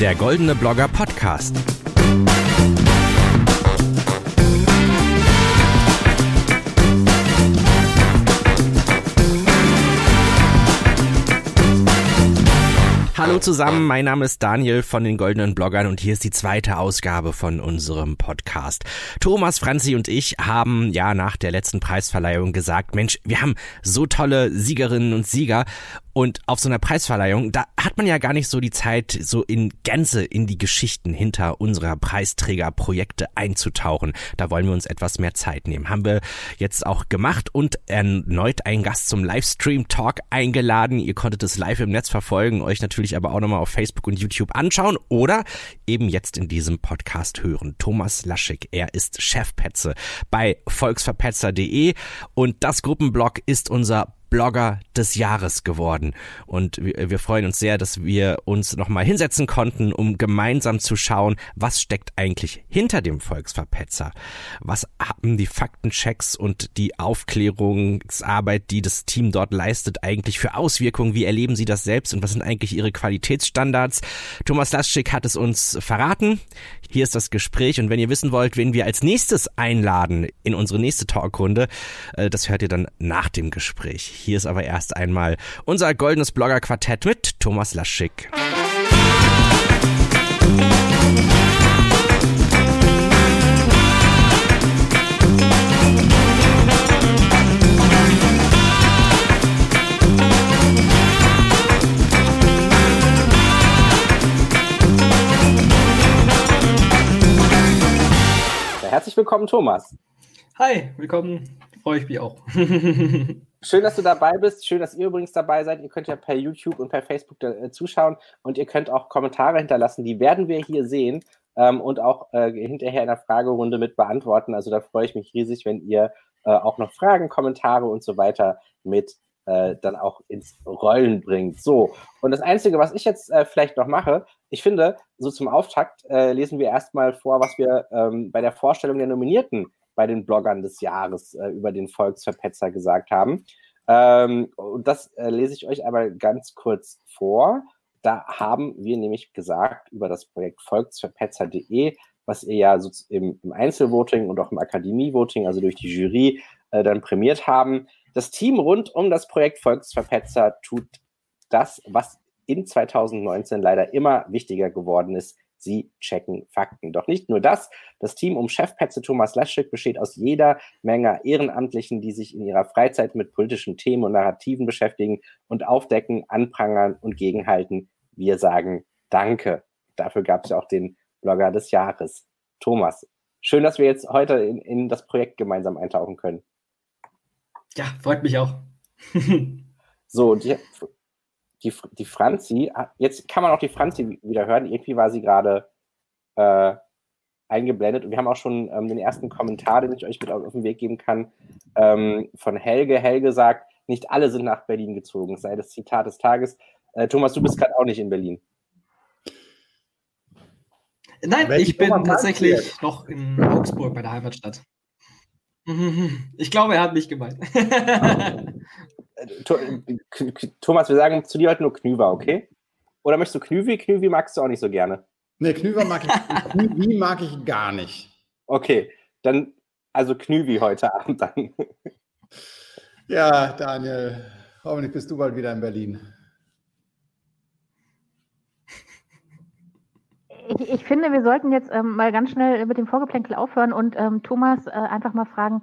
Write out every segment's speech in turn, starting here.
Der Goldene Blogger Podcast. Hallo zusammen, mein Name ist Daniel von den Goldenen Bloggern und hier ist die zweite Ausgabe von unserem Podcast. Thomas, Franzi und ich haben ja nach der letzten Preisverleihung gesagt, Mensch, wir haben so tolle Siegerinnen und Sieger und auf so einer Preisverleihung, da hat man ja gar nicht so die Zeit, so in Gänze in die Geschichten hinter unserer Preisträgerprojekte einzutauchen. Da wollen wir uns etwas mehr Zeit nehmen. Haben wir jetzt auch gemacht und erneut einen Gast zum Livestream-Talk eingeladen. Ihr konntet es live im Netz verfolgen, euch natürlich aber auch nochmal auf Facebook und YouTube anschauen oder eben jetzt in diesem Podcast hören. Thomas Laschig, er ist Chefpetze bei volksverpetzer.de und das Gruppenblog ist unser Blogger des Jahres geworden. Und wir, freuen uns sehr, dass wir uns nochmal hinsetzen konnten, um gemeinsam zu schauen, was steckt eigentlich hinter dem Volksverpetzer? Was haben die Faktenchecks und die Aufklärungsarbeit, die das Team dort leistet, eigentlich für Auswirkungen? Wie erleben Sie das selbst und was sind eigentlich Ihre Qualitätsstandards? Thomas Laschik hat es uns verraten. Hier ist das Gespräch und wenn ihr wissen wollt, wen wir als nächstes einladen in unsere nächste Talkrunde, äh, das hört ihr dann nach dem Gespräch. Hier ist aber erst einmal unser goldenes Blogger-Quartett mit Thomas Laschik. Herzlich willkommen, Thomas. Hi, willkommen. Freue ich mich auch. Schön, dass du dabei bist. Schön, dass ihr übrigens dabei seid. Ihr könnt ja per YouTube und per Facebook da, äh, zuschauen und ihr könnt auch Kommentare hinterlassen. Die werden wir hier sehen ähm, und auch äh, hinterher in der Fragerunde mit beantworten. Also da freue ich mich riesig, wenn ihr äh, auch noch Fragen, Kommentare und so weiter mit äh, dann auch ins Rollen bringt. So, und das Einzige, was ich jetzt äh, vielleicht noch mache, ich finde, so zum Auftakt äh, lesen wir erstmal vor, was wir ähm, bei der Vorstellung der Nominierten bei den Bloggern des Jahres äh, über den Volksverpetzer gesagt haben. Ähm, und das äh, lese ich euch aber ganz kurz vor. Da haben wir nämlich gesagt über das Projekt volksverpetzer.de, was ihr ja so im, im Einzelvoting und auch im Akademievoting, also durch die Jury, äh, dann prämiert haben. Das Team rund um das Projekt Volksverpetzer tut das, was in 2019 leider immer wichtiger geworden ist. Sie checken Fakten. Doch nicht nur das. Das Team um Chefpetze Thomas Laschek besteht aus jeder Menge Ehrenamtlichen, die sich in ihrer Freizeit mit politischen Themen und Narrativen beschäftigen und aufdecken, anprangern und gegenhalten. Wir sagen Danke. Dafür gab es ja auch den Blogger des Jahres. Thomas, schön, dass wir jetzt heute in, in das Projekt gemeinsam eintauchen können. Ja, freut mich auch. so, die, die, die Franzi, jetzt kann man auch die Franzi wieder hören. Irgendwie war sie gerade äh, eingeblendet und wir haben auch schon ähm, den ersten Kommentar, den ich euch mit auf den Weg geben kann, ähm, von Helge. Helge sagt, nicht alle sind nach Berlin gezogen, sei das Zitat des Tages. Äh, Thomas, du bist gerade auch nicht in Berlin. Nein, Welche ich bin tatsächlich noch in Augsburg bei der Heimatstadt. Ich glaube, er hat mich gemeint. Thomas, wir sagen zu dir heute nur Knüver, okay? Oder möchtest du Knüvi? Knüvi magst du auch nicht so gerne. Nee, Knüver mag ich, Knüvi mag ich gar nicht. Okay, dann also Knüvi heute Abend dann. Ja, Daniel, hoffentlich bist du bald wieder in Berlin. Ich, ich finde, wir sollten jetzt ähm, mal ganz schnell mit dem Vorgeplänkel aufhören und ähm, Thomas äh, einfach mal fragen,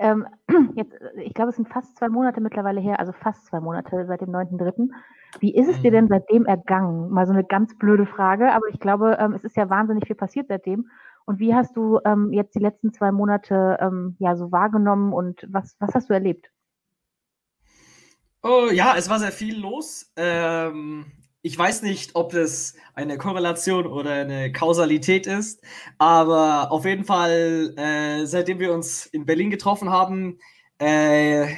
ähm, jetzt, äh, ich glaube, es sind fast zwei Monate mittlerweile her, also fast zwei Monate seit dem 9.3. Wie ist es dir denn mhm. seitdem ergangen? Mal so eine ganz blöde Frage, aber ich glaube, ähm, es ist ja wahnsinnig viel passiert seitdem. Und wie hast du ähm, jetzt die letzten zwei Monate ähm, ja so wahrgenommen und was, was hast du erlebt? Oh, ja, es war sehr viel los. Ähm, ich weiß nicht, ob das eine Korrelation oder eine Kausalität ist, aber auf jeden Fall, äh, seitdem wir uns in Berlin getroffen haben, äh,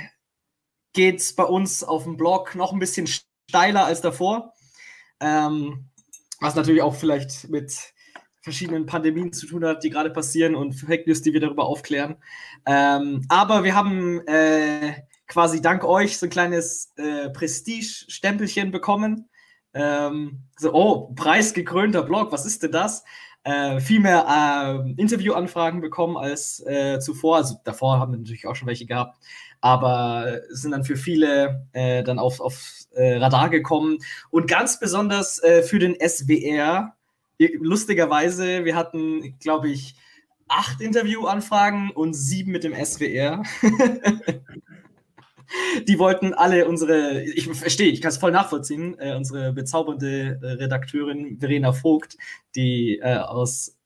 geht es bei uns auf dem Blog noch ein bisschen steiler als davor. Ähm, was natürlich auch vielleicht mit verschiedenen Pandemien zu tun hat, die gerade passieren und Fake News, die wir darüber aufklären. Ähm, aber wir haben äh, quasi dank euch so ein kleines äh, Prestige-Stempelchen bekommen Ähm, so, oh, preisgekrönter Blog, was ist denn das? Äh, viel mehr äh, Interviewanfragen bekommen als äh, zuvor. Also davor haben wir natürlich auch schon welche gehabt, aber sind dann für viele äh, dann auf, auf äh, Radar gekommen. Und ganz besonders äh, für den SWR, lustigerweise, wir hatten, glaube ich, acht Interviewanfragen und sieben mit dem SWR. die wollten alle unsere, ich verstehe, ich kann es voll nachvollziehen, äh, unsere bezaubernde äh, Redakteurin Verena Vogt, die äh, aus,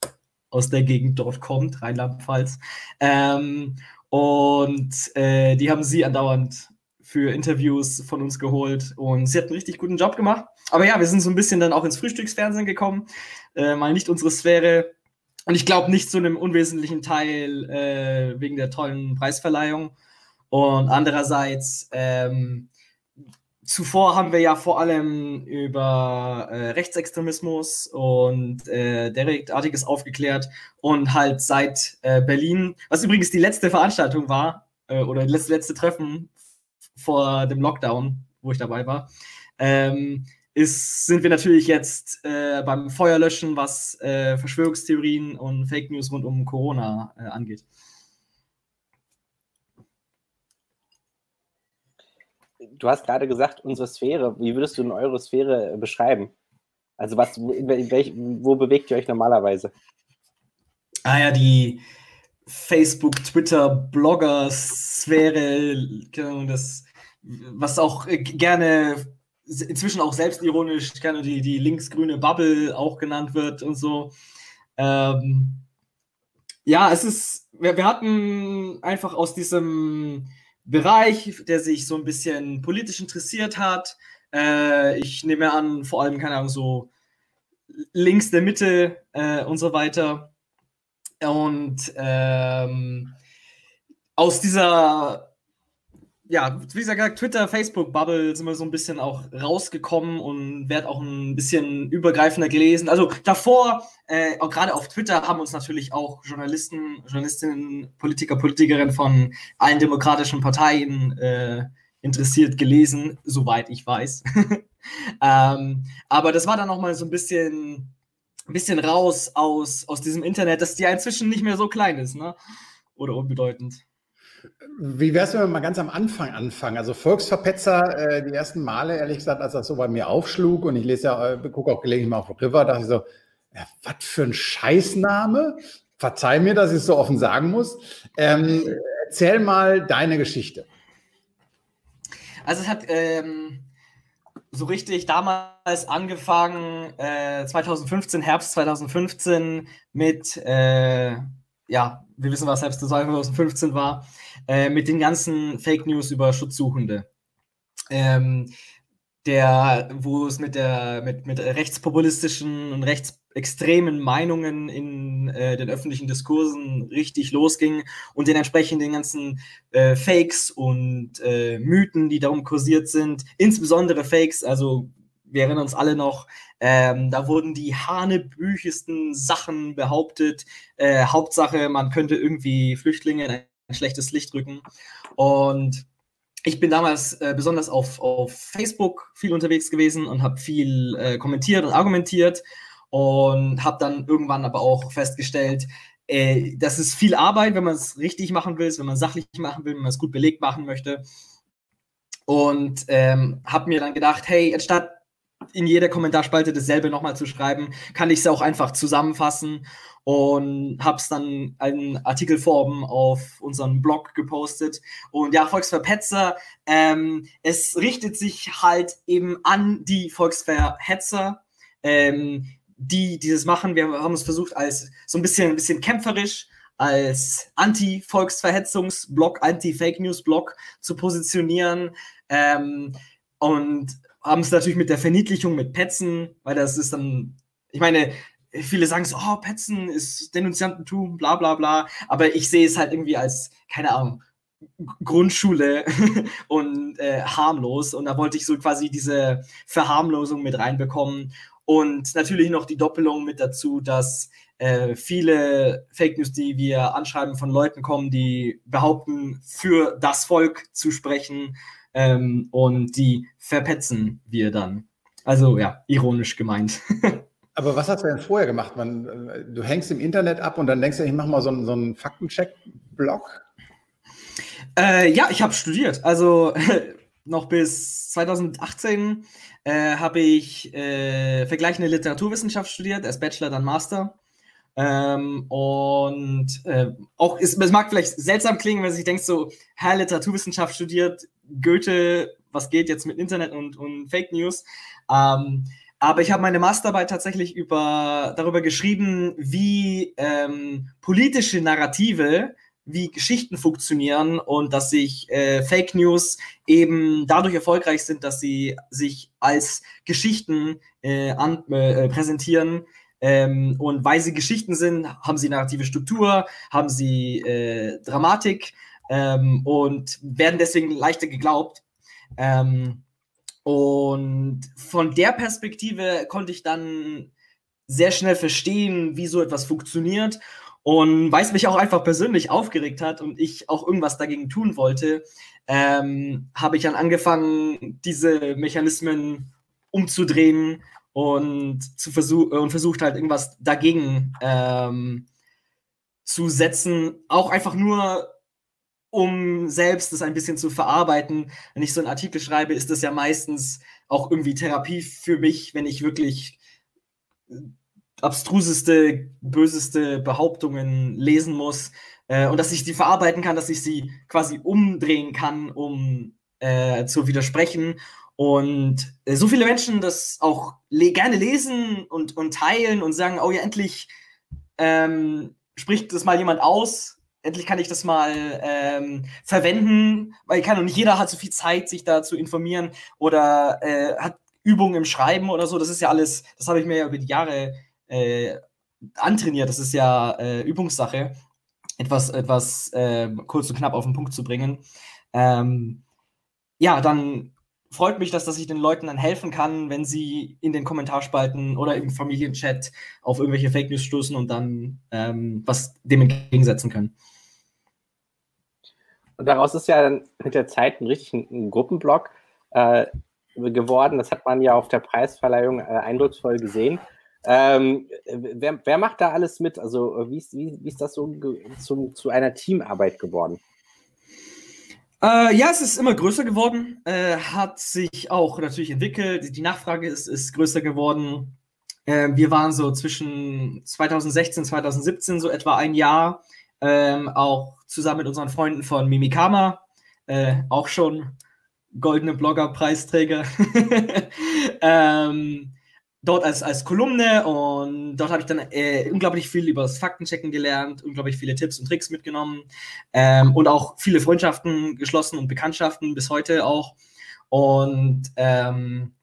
aus der Gegend dort kommt, Rheinland-Pfalz. Ähm, und äh, die haben sie andauernd für Interviews von uns geholt und sie hat einen richtig guten Job gemacht. Aber ja, wir sind so ein bisschen dann auch ins Frühstücksfernsehen gekommen, äh, mal nicht unsere Sphäre. Und ich glaube nicht zu einem unwesentlichen Teil äh, wegen der tollen Preisverleihung. Und andererseits, ähm, zuvor haben wir ja vor allem über äh, Rechtsextremismus und äh, Derektartiges aufgeklärt und halt seit äh, Berlin, was übrigens die letzte Veranstaltung war, äh, oder das letzte Treffen vor dem Lockdown, wo ich dabei war, ähm, ist, sind wir natürlich jetzt äh, beim Feuerlöschen, was äh, Verschwörungstheorien und Fake News rund um Corona angeht. Du hast gerade gesagt, unsere Sphäre. Wie würdest du denn eure Sphäre äh, beschreiben? Also was, welch, wo bewegt ihr euch normalerweise? Ah ja, die Facebook, Twitter, Blogger-Sphäre, das, was auch äh, gerne inzwischen auch selbstironisch gerne die, die linksgrüne Bubble auch genannt wird und so. Ähm, ja, es ist, wir, wir hatten einfach aus diesem Bereich, der sich so ein bisschen politisch interessiert hat. Äh, ich nehme an, vor allem, keine Ahnung, so links der Mitte äh, und so weiter. Und ähm, aus dieser ja, wie gesagt, Twitter, Facebook-Bubble sind wir so ein bisschen auch rausgekommen und wird auch ein bisschen übergreifender gelesen. Also davor, äh, auch gerade auf Twitter, haben uns natürlich auch Journalisten, Journalistinnen, Politiker, Politikerinnen von allen demokratischen Parteien äh, interessiert gelesen, soweit ich weiß. ähm, aber das war dann nochmal so ein bisschen, bisschen raus aus, aus diesem Internet, die ja inzwischen nicht mehr so klein ist, ne? Oder unbedeutend. Wie wär's, wenn wir mal ganz am Anfang anfangen? Also Volksverpetzer, äh, die ersten Male, ehrlich gesagt, als das so bei mir aufschlug und ich lese ja, äh, gucke auch gelegentlich mal auf River, dachte ich so, ja, was für ein Scheißname. Verzeih mir, dass ich es so offen sagen muss. Ähm, erzähl mal deine Geschichte. Also es hat ähm, so richtig damals angefangen, äh, 2015, Herbst 2015 mit äh, ja, wir wissen, was selbst 2015 war, äh, mit den ganzen Fake News über Schutzsuchende. Ähm, der, wo es mit der mit, mit rechtspopulistischen und rechtsextremen Meinungen in äh, den öffentlichen Diskursen richtig losging und den entsprechenden ganzen äh, Fakes und äh, Mythen, die darum kursiert sind, insbesondere Fakes, also wir erinnern uns alle noch, ähm, da wurden die hanebüchesten Sachen behauptet. Äh, Hauptsache, man könnte irgendwie Flüchtlinge in ein schlechtes Licht rücken. Und ich bin damals äh, besonders auf, auf Facebook viel unterwegs gewesen und habe viel äh, kommentiert und argumentiert und habe dann irgendwann aber auch festgestellt, äh, das ist viel Arbeit, wenn man es richtig machen will, wenn man sachlich machen will, wenn man es gut belegt machen möchte. Und ähm, habe mir dann gedacht, hey, anstatt in jeder Kommentarspalte dasselbe nochmal zu schreiben, kann ich es auch einfach zusammenfassen und habe es dann in Artikelform auf unseren Blog gepostet. Und ja, Volksverpetzer, ähm, es richtet sich halt eben an die Volksverhetzer, ähm, die dieses machen. Wir haben es versucht als so ein bisschen, ein bisschen kämpferisch, als Anti-Volksverhetzungsblog, Anti-Fake News-Blog zu positionieren. Ähm, und haben es natürlich mit der Verniedlichung mit Petzen, weil das ist dann, ich meine, viele sagen so, oh, Petzen ist Denunziantentum, bla bla bla, aber ich sehe es halt irgendwie als, keine Ahnung, Grundschule und äh, harmlos. Und da wollte ich so quasi diese Verharmlosung mit reinbekommen. Und natürlich noch die Doppelung mit dazu, dass äh, viele Fake News, die wir anschreiben, von Leuten kommen, die behaupten, für das Volk zu sprechen ähm, und die verpetzen wir dann. Also ja, ironisch gemeint. Aber was hast du denn vorher gemacht? Man, äh, du hängst im Internet ab und dann denkst du, ich mache mal so einen, so einen Faktencheck-Blog? Äh, ja, ich habe studiert. Also noch bis 2018 äh, habe ich äh, vergleichende Literaturwissenschaft studiert, als Bachelor, dann Master. Ähm, und äh, auch, ist, es mag vielleicht seltsam klingen, wenn sich denkt, so, Herr Literaturwissenschaft studiert, Goethe, was geht jetzt mit Internet und, und Fake News? Ähm, aber ich habe meine Masterarbeit tatsächlich über, darüber geschrieben, wie ähm, politische Narrative, wie Geschichten funktionieren und dass sich äh, Fake News eben dadurch erfolgreich sind, dass sie sich als Geschichten äh, an, äh, präsentieren. Ähm, und weil sie Geschichten sind, haben sie narrative Struktur, haben sie äh, Dramatik ähm, und werden deswegen leichter geglaubt. Ähm, und von der Perspektive konnte ich dann sehr schnell verstehen, wie so etwas funktioniert. Und weil es mich auch einfach persönlich aufgeregt hat und ich auch irgendwas dagegen tun wollte, ähm, habe ich dann angefangen, diese Mechanismen umzudrehen und, zu versuch und versucht halt irgendwas dagegen ähm, zu setzen. Auch einfach nur, um selbst das ein bisschen zu verarbeiten. Wenn ich so einen Artikel schreibe, ist das ja meistens auch irgendwie Therapie für mich, wenn ich wirklich äh, abstruseste, böseste Behauptungen lesen muss äh, und dass ich die verarbeiten kann, dass ich sie quasi umdrehen kann, um äh, zu widersprechen. Und äh, so viele Menschen das auch le gerne lesen und, und teilen und sagen, oh ja, endlich ähm, spricht das mal jemand aus, endlich kann ich das mal ähm, verwenden, weil kann und nicht jeder hat so viel Zeit, sich da zu informieren oder äh, hat Übungen im Schreiben oder so. Das ist ja alles, das habe ich mir ja über die Jahre äh, antrainiert. Das ist ja äh, Übungssache, etwas, etwas äh, kurz und knapp auf den Punkt zu bringen. Ähm, ja, dann freut mich, dass, dass ich den Leuten dann helfen kann, wenn sie in den Kommentarspalten oder im Familienchat auf irgendwelche Fake News stoßen und dann ähm, was dem entgegensetzen können. Und daraus ist ja dann mit der Zeit ein richtig ein, Gruppenblock äh, geworden. Das hat man ja auf der Preisverleihung äh, eindrucksvoll gesehen. Ähm, wer, wer, macht da alles mit? Also wie ist, wie, wie ist das so zum, zu einer Teamarbeit geworden? Äh, ja, es ist immer größer geworden, äh, hat sich auch natürlich entwickelt. Die Nachfrage ist, ist größer geworden. Äh, wir waren so zwischen 2016 2017 so etwa ein Jahr ähm, auch zusammen mit unseren Freunden von Mimikama, äh, auch schon goldene Blogger-Preisträger, ähm, dort als, als Kolumne und dort habe ich dann äh, unglaublich viel über das Faktenchecken gelernt, unglaublich viele Tipps und Tricks mitgenommen ähm, und auch viele Freundschaften geschlossen und Bekanntschaften bis heute auch. Und ähm,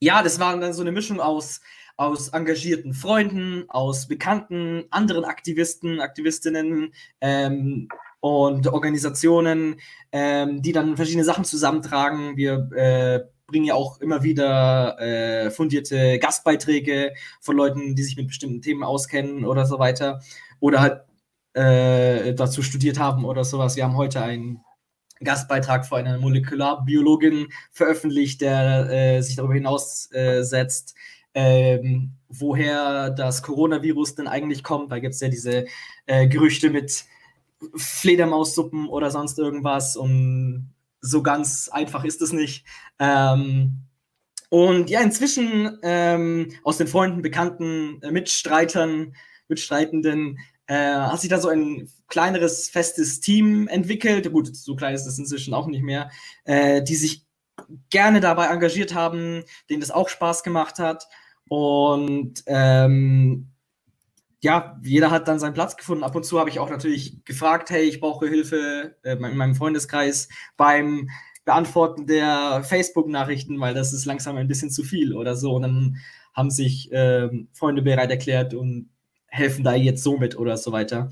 ja, das war dann so eine Mischung aus aus engagierten Freunden, aus bekannten anderen Aktivisten, Aktivistinnen ähm, und Organisationen, ähm, die dann verschiedene Sachen zusammentragen. Wir äh, bringen ja auch immer wieder äh, fundierte Gastbeiträge von Leuten, die sich mit bestimmten Themen auskennen oder so weiter. Oder halt äh, dazu studiert haben oder sowas. Wir haben heute einen Gastbeitrag von einer Molekularbiologin veröffentlicht, der äh, sich darüber hinaus äh, setzt, ähm, woher das Coronavirus denn eigentlich kommt. Da gibt es ja diese äh, Gerüchte mit Fledermaussuppen oder sonst irgendwas und so ganz einfach ist es nicht. Ähm, und ja, inzwischen ähm, aus den Freunden, Bekannten, äh, Mitstreitern, Mitstreitenden äh, hat sich da so ein kleineres, festes Team entwickelt. Gut, so klein ist es inzwischen auch nicht mehr, äh, die sich gerne dabei engagiert haben, denen das auch Spaß gemacht hat. Und ähm, ja, jeder hat dann seinen Platz gefunden. Ab und zu habe ich auch natürlich gefragt, hey, ich brauche Hilfe äh, in meinem Freundeskreis beim Beantworten der Facebook-Nachrichten, weil das ist langsam ein bisschen zu viel oder so. Und dann haben sich äh, Freunde bereit erklärt und helfen da jetzt so mit oder so weiter.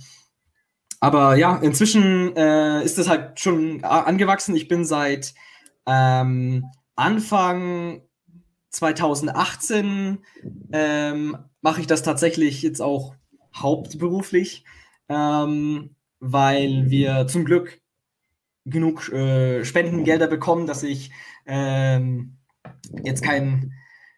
Aber ja, inzwischen äh, ist das halt schon angewachsen. Ich bin seit ähm, Anfang 2018 ähm, mache ich das tatsächlich jetzt auch hauptberuflich, ähm, weil wir zum Glück genug äh, Spendengelder bekommen, dass ich ähm, jetzt kein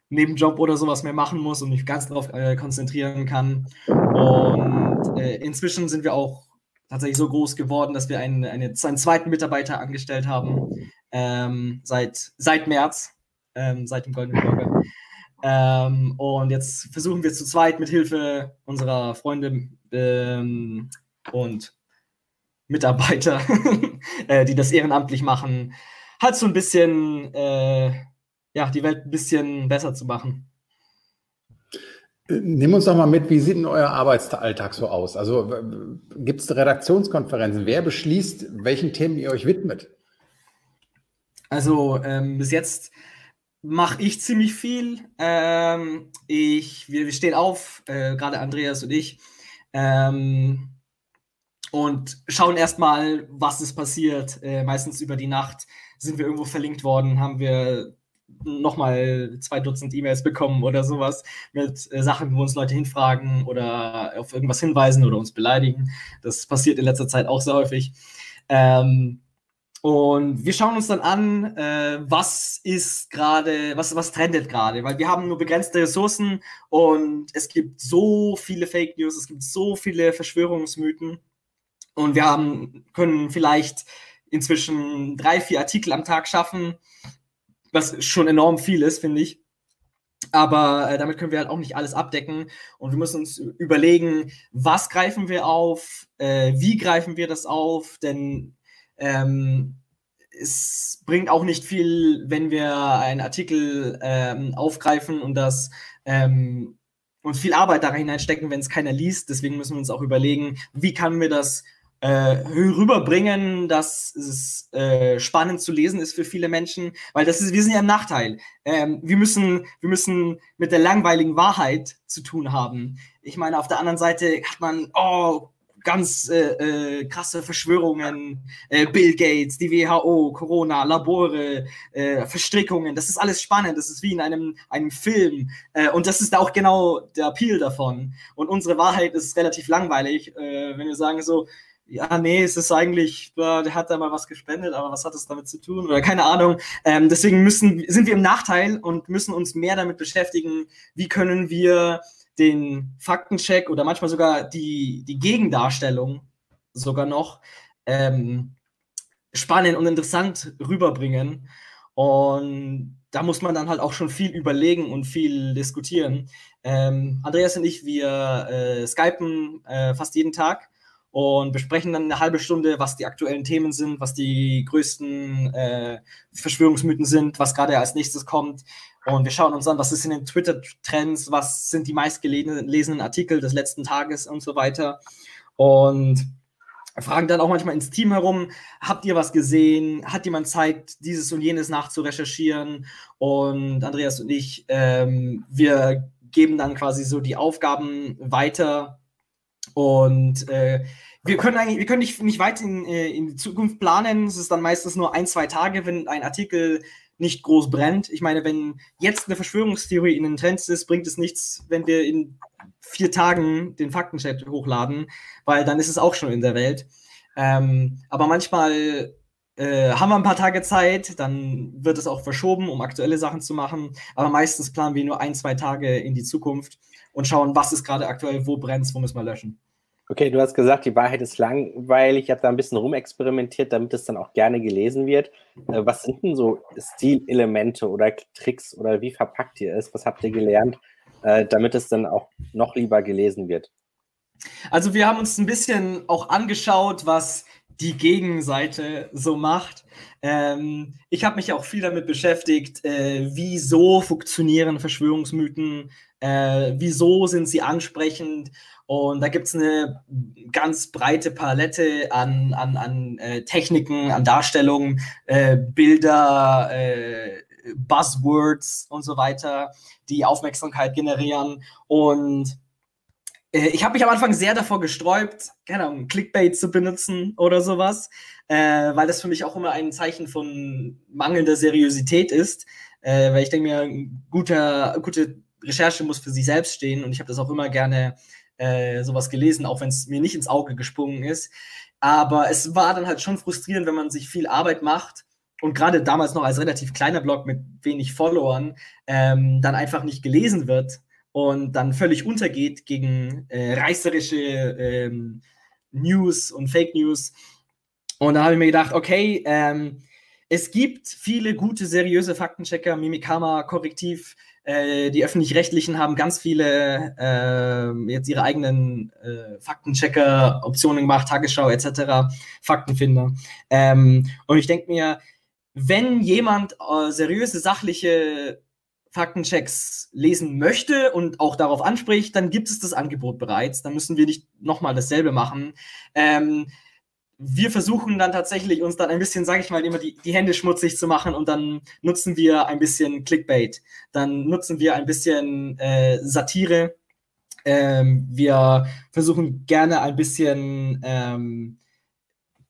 Nebenjob oder sowas mehr machen muss und mich ganz darauf äh, konzentrieren kann. Und äh, inzwischen sind wir auch tatsächlich so groß geworden, dass wir einen, eine, einen zweiten Mitarbeiter angestellt haben ähm, seit, seit März, ähm, seit dem Goldenen Blogger. Ähm, und jetzt versuchen wir zu zweit mit Hilfe unserer Freunde ähm, und Mitarbeiter, äh, die das ehrenamtlich machen, halt so ein bisschen, äh, ja, die Welt ein bisschen besser zu machen. Nimm uns doch mal mit, wie sieht denn euer Arbeitsalltag so aus? Also gibt es Redaktionskonferenzen? Wer beschließt, welchen Themen ihr euch widmet? Also ähm, bis jetzt mache ich ziemlich viel. Ähm, ich, wir, wir, stehen auf, äh, gerade Andreas und ich, ähm, und schauen erstmal, was ist passiert. Äh, meistens über die Nacht sind wir irgendwo verlinkt worden, haben wir nochmal zwei Dutzend E-Mails bekommen oder sowas mit äh, Sachen, wo uns Leute hinfragen oder auf irgendwas hinweisen oder uns beleidigen. Das passiert in letzter Zeit auch sehr häufig. Ähm, und wir schauen uns dann an, äh, was ist gerade, was, was trendet gerade, weil wir haben nur begrenzte Ressourcen und es gibt so viele Fake News, es gibt so viele Verschwörungsmythen. Und wir haben, können vielleicht inzwischen drei, vier Artikel am Tag schaffen was schon enorm viel ist, finde ich. Aber äh, damit können wir halt auch nicht alles abdecken. Und wir müssen uns überlegen, was greifen wir auf, äh, wie greifen wir das auf, denn ähm, es bringt auch nicht viel, wenn wir einen Artikel ähm, aufgreifen und das ähm, und viel Arbeit da hineinstecken, wenn es keiner liest. Deswegen müssen wir uns auch überlegen, wie kann wir das äh, rüberbringen, dass es äh, spannend zu lesen ist für viele Menschen, weil das ist, wir sind ja im Nachteil. Ähm, wir müssen, wir müssen mit der langweiligen Wahrheit zu tun haben. Ich meine, auf der anderen Seite hat man, oh, ganz äh, äh, krasse Verschwörungen, äh, Bill Gates, die WHO, Corona, Labore, äh, Verstrickungen, das ist alles spannend, das ist wie in einem, einem Film äh, und das ist auch genau der Appeal davon. Und unsere Wahrheit ist relativ langweilig, äh, wenn wir sagen so, ja, nee, es ist eigentlich, der hat da mal was gespendet, aber was hat es damit zu tun? Oder keine Ahnung. Ähm, deswegen müssen, sind wir im Nachteil und müssen uns mehr damit beschäftigen, wie können wir den Faktencheck oder manchmal sogar die, die Gegendarstellung sogar noch ähm, spannend und interessant rüberbringen. Und da muss man dann halt auch schon viel überlegen und viel diskutieren. Ähm, Andreas und ich, wir äh, skypen äh, fast jeden Tag und besprechen dann eine halbe Stunde, was die aktuellen Themen sind, was die größten äh, Verschwörungsmythen sind, was gerade als nächstes kommt. Und wir schauen uns an, was ist in den Twitter-Trends, was sind die meistgelesenen Artikel des letzten Tages und so weiter. Und fragen dann auch manchmal ins Team herum, habt ihr was gesehen? Hat jemand Zeit, dieses und jenes nachzurecherchieren? Und Andreas und ich, ähm, wir geben dann quasi so die Aufgaben weiter und äh, wir können eigentlich, wir können nicht, nicht weit in, äh, in die Zukunft planen. Es ist dann meistens nur ein, zwei Tage, wenn ein Artikel nicht groß brennt. Ich meine, wenn jetzt eine Verschwörungstheorie in den Trends ist, bringt es nichts, wenn wir in vier Tagen den Faktenchat hochladen, weil dann ist es auch schon in der Welt. Ähm, aber manchmal äh, haben wir ein paar Tage Zeit, dann wird es auch verschoben, um aktuelle Sachen zu machen. Aber meistens planen wir nur ein, zwei Tage in die Zukunft und schauen, was ist gerade aktuell, wo brennt es, wo müssen wir löschen. Okay, du hast gesagt, die Wahrheit ist langweilig. Ich habe da ein bisschen rumexperimentiert, damit es dann auch gerne gelesen wird. Äh, was sind denn so Stilelemente oder Tricks oder wie verpackt ihr es? Was habt ihr gelernt, äh, damit es dann auch noch lieber gelesen wird? Also wir haben uns ein bisschen auch angeschaut, was die Gegenseite so macht. Ähm, ich habe mich auch viel damit beschäftigt, äh, wieso funktionieren Verschwörungsmythen, äh, wieso sind sie ansprechend. Und da gibt es eine ganz breite Palette an, an, an äh, Techniken, an Darstellungen, äh, Bilder, äh, Buzzwords und so weiter, die Aufmerksamkeit generieren. Und äh, ich habe mich am Anfang sehr davor gesträubt, keine Ahnung, Clickbait zu benutzen oder sowas, äh, weil das für mich auch immer ein Zeichen von mangelnder Seriosität ist. Äh, weil ich denke mir, guter, gute Recherche muss für sich selbst stehen und ich habe das auch immer gerne äh, sowas gelesen, auch wenn es mir nicht ins Auge gesprungen ist. Aber es war dann halt schon frustrierend, wenn man sich viel Arbeit macht, und gerade damals noch als relativ kleiner Blog mit wenig Followern ähm, dann einfach nicht gelesen wird und dann völlig untergeht gegen äh, reißerische ähm, News und Fake News. Und da habe ich mir gedacht, okay, ähm, es gibt viele gute, seriöse Faktenchecker, Mimikama, Korrektiv, äh, die öffentlich-rechtlichen haben ganz viele äh, jetzt ihre eigenen äh, Faktenchecker-Optionen gemacht, Tagesschau etc., Faktenfinder. Ähm, und ich denke mir, wenn jemand äh, seriöse, sachliche Faktenchecks lesen möchte und auch darauf anspricht, dann gibt es das Angebot bereits. Dann müssen wir nicht nochmal dasselbe machen. Ähm, wir versuchen dann tatsächlich uns dann ein bisschen, sage ich mal, immer die, die Hände schmutzig zu machen und dann nutzen wir ein bisschen Clickbait. Dann nutzen wir ein bisschen äh, Satire. Ähm, wir versuchen gerne ein bisschen ähm,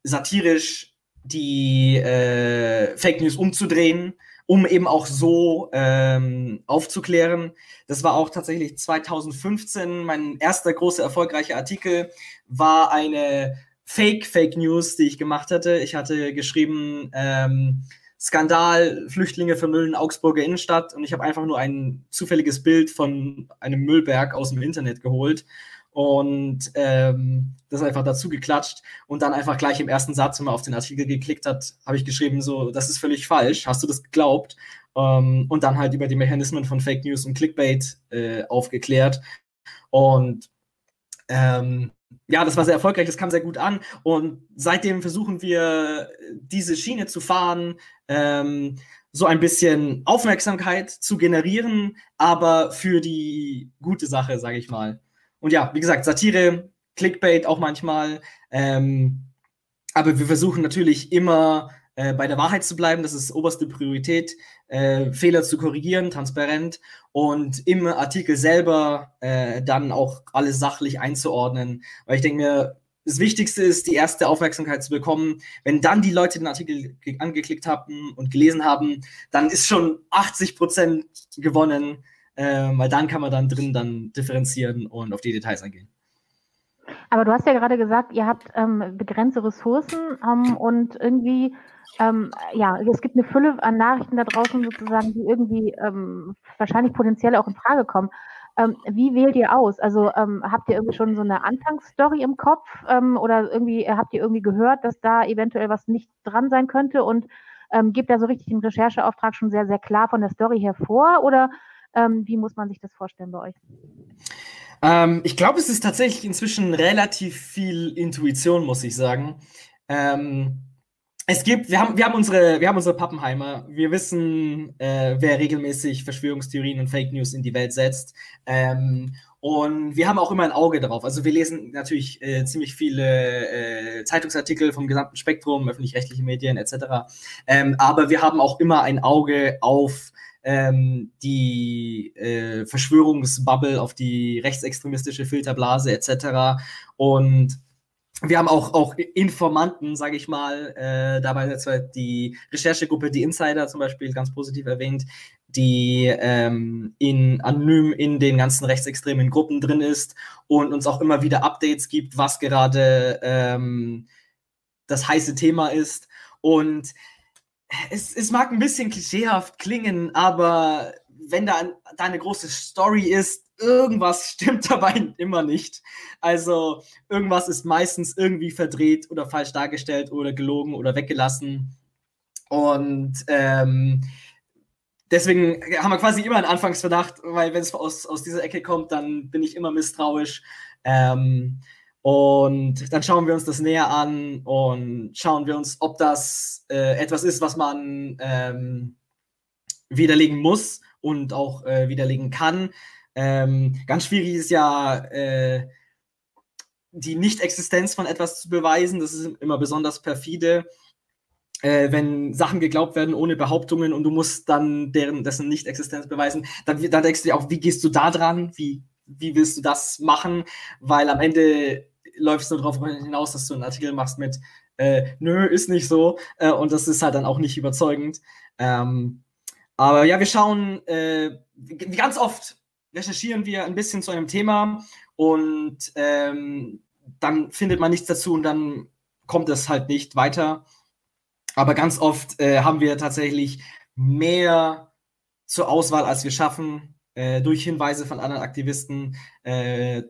satirisch die äh, Fake News umzudrehen um eben auch so ähm, aufzuklären. Das war auch tatsächlich 2015 mein erster großer erfolgreicher Artikel, war eine Fake Fake News, die ich gemacht hatte. Ich hatte geschrieben, ähm, Skandal, Flüchtlinge vermüllen Augsburger Innenstadt und ich habe einfach nur ein zufälliges Bild von einem Müllberg aus dem Internet geholt und ähm, das einfach dazu geklatscht und dann einfach gleich im ersten Satz, wenn man auf den Artikel geklickt hat, habe ich geschrieben, so, das ist völlig falsch, hast du das geglaubt? Ähm, und dann halt über die Mechanismen von Fake News und Clickbait äh, aufgeklärt. Und ähm, ja, das war sehr erfolgreich, das kam sehr gut an. Und seitdem versuchen wir, diese Schiene zu fahren, ähm, so ein bisschen Aufmerksamkeit zu generieren, aber für die gute Sache, sage ich mal. Und ja, wie gesagt, Satire, Clickbait auch manchmal. Ähm, aber wir versuchen natürlich immer äh, bei der Wahrheit zu bleiben. Das ist oberste Priorität. Äh, Fehler zu korrigieren, transparent und im Artikel selber äh, dann auch alles sachlich einzuordnen. Weil ich denke mir, das Wichtigste ist, die erste Aufmerksamkeit zu bekommen. Wenn dann die Leute den Artikel angeklickt haben und gelesen haben, dann ist schon 80 Prozent gewonnen äh, weil dann kann man dann drin dann differenzieren und auf die Details eingehen. Aber du hast ja gerade gesagt, ihr habt ähm, begrenzte Ressourcen ähm, und irgendwie, ähm, ja, es gibt eine Fülle an Nachrichten da draußen sozusagen, die irgendwie ähm, wahrscheinlich potenziell auch in Frage kommen. Ähm, wie wählt ihr aus? Also ähm, habt ihr irgendwie schon so eine Anfangsstory im Kopf oder irgendwie habt ihr irgendwie gehört, dass da eventuell was nicht dran sein könnte und gebt da so richtig den Rechercheauftrag schon sehr, sehr klar von der Story hervor oder ähm, wie muss man sich das vorstellen bei euch? Ähm, ich glaube, es ist tatsächlich inzwischen relativ viel Intuition, muss ich sagen. Ähm, es gibt, wir haben, wir haben unsere, wir haben unsere Pappenheimer. Wir wissen, äh, wer regelmäßig Verschwörungstheorien und Fake News in die Welt setzt. Ähm, und wir haben auch immer ein Auge darauf. Also wir lesen natürlich äh, ziemlich viele äh, Zeitungsartikel vom gesamten Spektrum, öffentlich-rechtliche Medien etc. Ähm, aber wir haben auch immer ein Auge auf ähm, die äh, Verschwörungsbubble, auf die rechtsextremistische Filterblase etc. Und wir haben auch, auch Informanten, sage ich mal, äh, dabei jetzt die Recherchegruppe, die Insider zum Beispiel, ganz positiv erwähnt, die ähm, in anonym in den ganzen rechtsextremen Gruppen drin ist und uns auch immer wieder Updates gibt, was gerade ähm, das heiße Thema ist. Und es, es mag ein bisschen klischeehaft klingen, aber wenn da, da eine große Story ist, irgendwas stimmt dabei immer nicht. Also irgendwas ist meistens irgendwie verdreht oder falsch dargestellt oder gelogen oder weggelassen. Und ähm, deswegen haben wir quasi immer einen Anfangsverdacht, weil wenn es aus, aus dieser Ecke kommt, dann bin ich immer misstrauisch. Ähm, und dann schauen wir uns das näher an und schauen wir uns, ob das äh, etwas ist, was man ähm, widerlegen muss und auch äh, widerlegen kann. Ähm, ganz schwierig ist ja äh, die Nicht-Existenz von etwas zu beweisen. Das ist immer besonders perfide, äh, wenn Sachen geglaubt werden ohne Behauptungen und du musst dann deren dessen Nicht-Existenz beweisen. Dann, dann denkst du dir auch, wie gehst du da dran? Wie, wie willst du das machen? Weil am Ende läuft es darauf hinaus, dass du einen Artikel machst mit äh, nö, ist nicht so. Äh, und das ist halt dann auch nicht überzeugend. Ähm, aber ja, wir schauen, äh, ganz oft recherchieren wir ein bisschen zu einem Thema und ähm, dann findet man nichts dazu und dann kommt es halt nicht weiter. aber ganz oft äh, haben wir tatsächlich mehr zur Auswahl, als wir schaffen, äh, durch Hinweise von anderen Aktivisten, äh,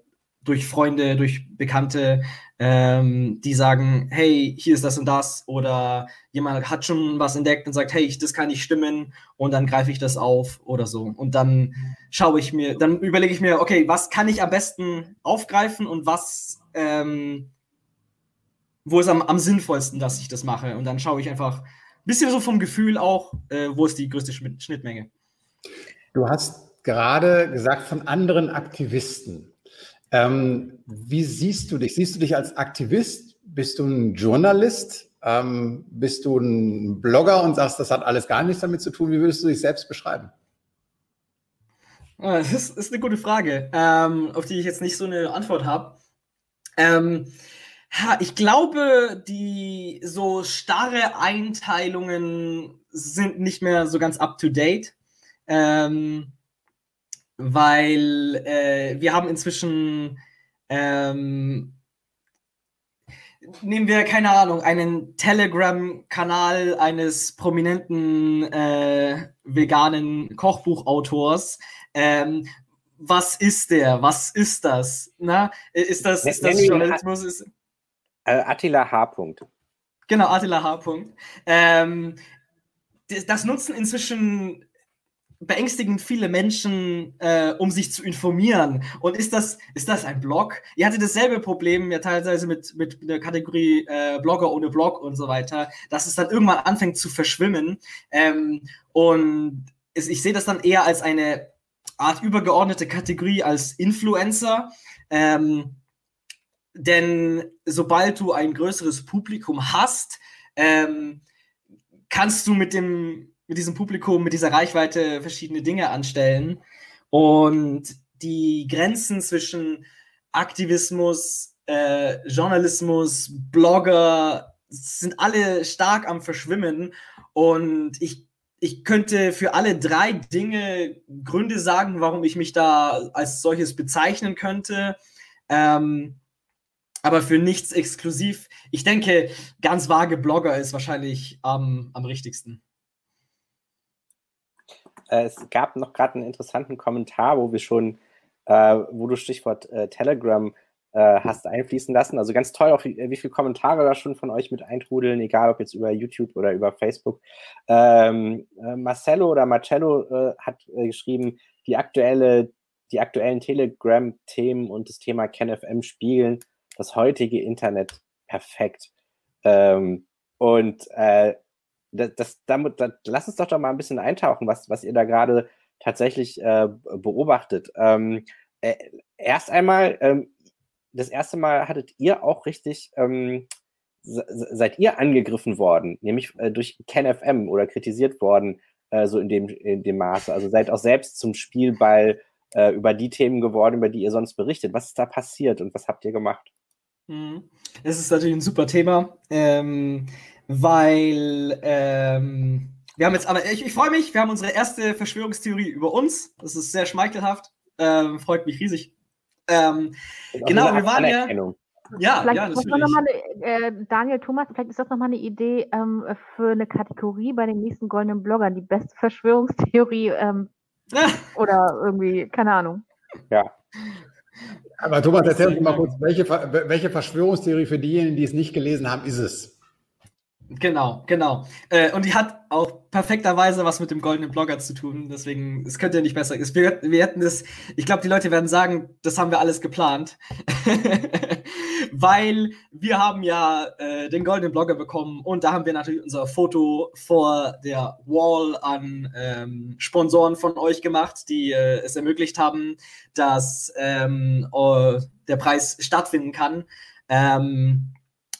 durch Freunde, durch Bekannte, ähm, die sagen, hey, hier ist das und das, oder jemand hat schon was entdeckt und sagt, hey, das kann nicht stimmen, und dann greife ich das auf oder so. Und dann schaue ich mir, dann überlege ich mir, okay, was kann ich am besten aufgreifen und was, ähm, wo ist am, am sinnvollsten, dass ich das mache. Und dann schaue ich einfach ein bisschen so vom Gefühl auch, äh, wo ist die größte Schnittmenge. Du hast gerade gesagt von anderen Aktivisten. Ähm, wie siehst du dich? Siehst du dich als Aktivist? Bist du ein Journalist? Ähm, bist du ein Blogger und sagst, das hat alles gar nichts damit zu tun? Wie würdest du dich selbst beschreiben? Ah, das ist, ist eine gute Frage, ähm, auf die ich jetzt nicht so eine Antwort habe. Ähm, ich glaube, die so starre Einteilungen sind nicht mehr so ganz up to date. Ähm, weil äh, wir haben inzwischen, ähm, nehmen wir, keine Ahnung, einen Telegram-Kanal eines prominenten äh, veganen Kochbuchautors. Ähm, was ist der? Was ist das? Na, ist das, ist das Journalismus? Ist, äh, Attila H. Genau, Attila H. Ähm, das nutzen inzwischen beängstigend viele Menschen, äh, um sich zu informieren. Und ist das, ist das ein Blog? Ihr hattet dasselbe Problem ja teilweise mit, mit der Kategorie äh, Blogger ohne Blog und so weiter, dass es dann irgendwann anfängt zu verschwimmen. Ähm, und es, ich sehe das dann eher als eine Art übergeordnete Kategorie als Influencer. Ähm, denn sobald du ein größeres Publikum hast, ähm, kannst du mit dem mit diesem Publikum, mit dieser Reichweite verschiedene Dinge anstellen. Und die Grenzen zwischen Aktivismus, äh, Journalismus, Blogger sind alle stark am Verschwimmen. Und ich, ich könnte für alle drei Dinge Gründe sagen, warum ich mich da als solches bezeichnen könnte. Ähm, aber für nichts exklusiv. Ich denke, ganz vage Blogger ist wahrscheinlich am, am richtigsten. Äh, es gab noch gerade einen interessanten Kommentar, wo wir schon, äh, wo du Stichwort äh, Telegram äh, hast einfließen lassen. Also ganz toll, auch wie, wie viele Kommentare da schon von euch mit eintrudeln, egal ob jetzt über YouTube oder über Facebook. Ähm, äh, Marcello oder Marcello äh, hat geschrieben, die aktuelle die aktuellen Telegram-Themen und das Thema KenFM spiegeln das heutige Internet perfekt. Ähm, und äh, das, das, damit, das, lass uns doch doch mal ein bisschen eintauchen, was, was ihr da gerade tatsächlich äh, beobachtet. Ähm, äh, erst einmal, ähm, das erste Mal hattet ihr auch richtig, ähm, seid ihr angegriffen worden, nämlich äh, durch KenFM oder kritisiert worden, äh, so in dem, in dem Maße. Also seid auch selbst zum Spielball äh, über die Themen geworden, über die ihr sonst berichtet. Was ist da passiert und was habt ihr gemacht? Mhm. Es ist natürlich ein super Thema. Ähm, weil ähm, wir haben jetzt, aber ich, ich freue mich, wir haben unsere erste Verschwörungstheorie über uns. Das ist sehr schmeichelhaft, ähm, freut mich riesig. Ähm, genau, wir waren ja. Ja, vielleicht ja, das noch mal eine, äh, Daniel Thomas, vielleicht ist das nochmal eine Idee ähm, für eine Kategorie bei den nächsten goldenen Bloggern, die beste Verschwörungstheorie ähm, oder irgendwie, keine Ahnung. Ja. Aber Thomas, erzähl uns mal kurz, welche, welche Verschwörungstheorie für diejenigen, die es nicht gelesen haben, ist es? Genau, genau. Äh, und die hat auch perfekterweise was mit dem goldenen Blogger zu tun. Deswegen, es könnte ja nicht besser. Es, wir, wir hätten das, ich glaube, die Leute werden sagen, das haben wir alles geplant. Weil wir haben ja äh, den goldenen Blogger bekommen und da haben wir natürlich unser Foto vor der Wall an ähm, Sponsoren von euch gemacht, die äh, es ermöglicht haben, dass ähm, oh, der Preis stattfinden kann. Ähm,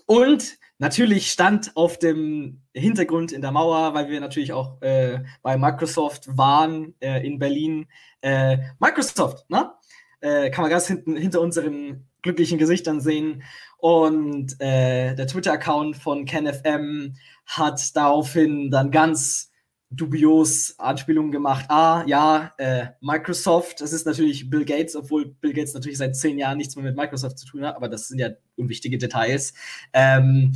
und Natürlich stand auf dem Hintergrund in der Mauer, weil wir natürlich auch äh, bei Microsoft waren äh, in Berlin. Äh, Microsoft, ne? Äh, kann man ganz hinten hinter unseren glücklichen Gesichtern sehen. Und äh, der Twitter-Account von KenFM hat daraufhin dann ganz dubios Anspielungen gemacht. Ah, ja, äh, Microsoft, das ist natürlich Bill Gates, obwohl Bill Gates natürlich seit zehn Jahren nichts mehr mit Microsoft zu tun hat, aber das sind ja unwichtige Details. Ähm,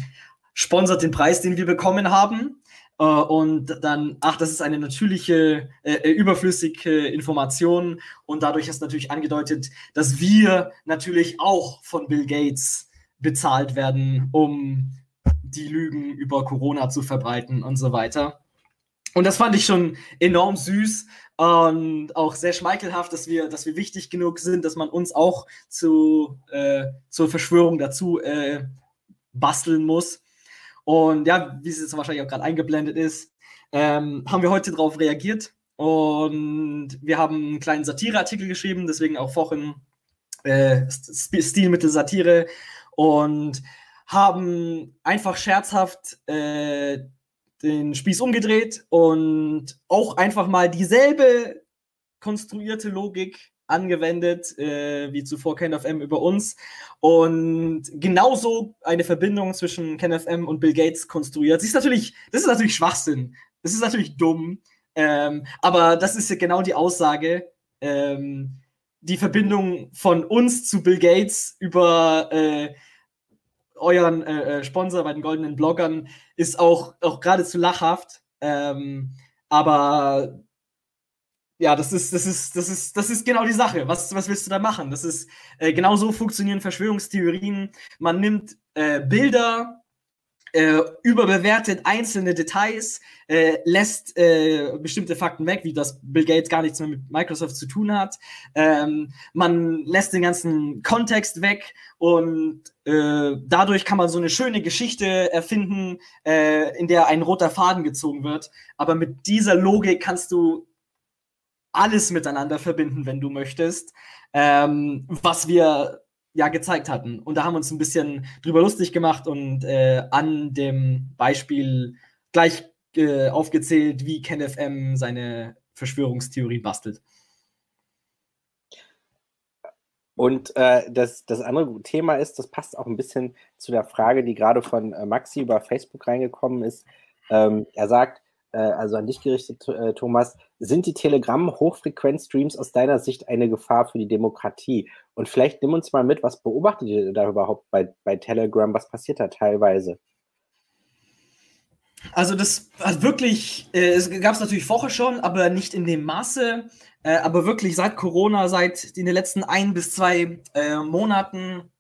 sponsert den Preis, den wir bekommen haben. Äh, und dann, ach, das ist eine natürliche, äh, äh, überflüssige Information. Und dadurch ist natürlich angedeutet, dass wir natürlich auch von Bill Gates bezahlt werden, um die Lügen über Corona zu verbreiten und so weiter. Und das fand ich schon enorm süß und auch sehr schmeichelhaft, dass wir, dass wir wichtig genug sind, dass man uns auch zu, äh, zur Verschwörung dazu äh, basteln muss. Und ja, wie es jetzt wahrscheinlich auch gerade eingeblendet ist, ähm, haben wir heute darauf reagiert und wir haben einen kleinen Satireartikel geschrieben, deswegen auch vorhin äh, Stilmittel Satire und haben einfach scherzhaft äh, den Spieß umgedreht und auch einfach mal dieselbe konstruierte Logik angewendet, äh, wie zuvor KenFM über uns. Und genauso eine Verbindung zwischen KenFM und Bill Gates konstruiert. Das ist natürlich, das ist natürlich Schwachsinn. Das ist natürlich dumm. Ähm, aber das ist ja genau die Aussage. Ähm, die Verbindung von uns zu Bill Gates über äh, euren äh, äh, Sponsor bei den goldenen Bloggern ist auch, auch geradezu lachhaft. Ähm, aber ja, das ist, das ist, das ist, das ist genau die Sache. Was, was willst du da machen? Das ist, äh, genau so funktionieren Verschwörungstheorien. Man nimmt äh, Bilder, äh, überbewertet einzelne Details, äh, lässt äh, bestimmte Fakten weg, wie dass Bill Gates gar nichts mehr mit Microsoft zu tun hat. Ähm, man lässt den ganzen Kontext weg und äh, dadurch kann man so eine schöne Geschichte erfinden, äh, in der ein roter Faden gezogen wird. Aber mit dieser Logik kannst du alles miteinander verbinden, wenn du möchtest. Ähm, was wir ja gezeigt hatten. Und da haben wir uns ein bisschen drüber lustig gemacht und äh, an dem Beispiel gleich äh, aufgezählt, wie KenFM seine Verschwörungstheorie bastelt. Und äh, das, das andere Thema ist, das passt auch ein bisschen zu der Frage, die gerade von äh, Maxi über Facebook reingekommen ist. Ähm, er sagt, also an dich gerichtet, äh, Thomas, sind die Telegram-Hochfrequenz-Streams aus deiner Sicht eine Gefahr für die Demokratie? Und vielleicht nimm uns mal mit, was beobachtet ihr da überhaupt bei, bei Telegram? Was passiert da teilweise? Also das hat wirklich, äh, es gab es natürlich vorher schon, aber nicht in dem Maße. Äh, aber wirklich seit Corona, seit in den letzten ein bis zwei äh, Monaten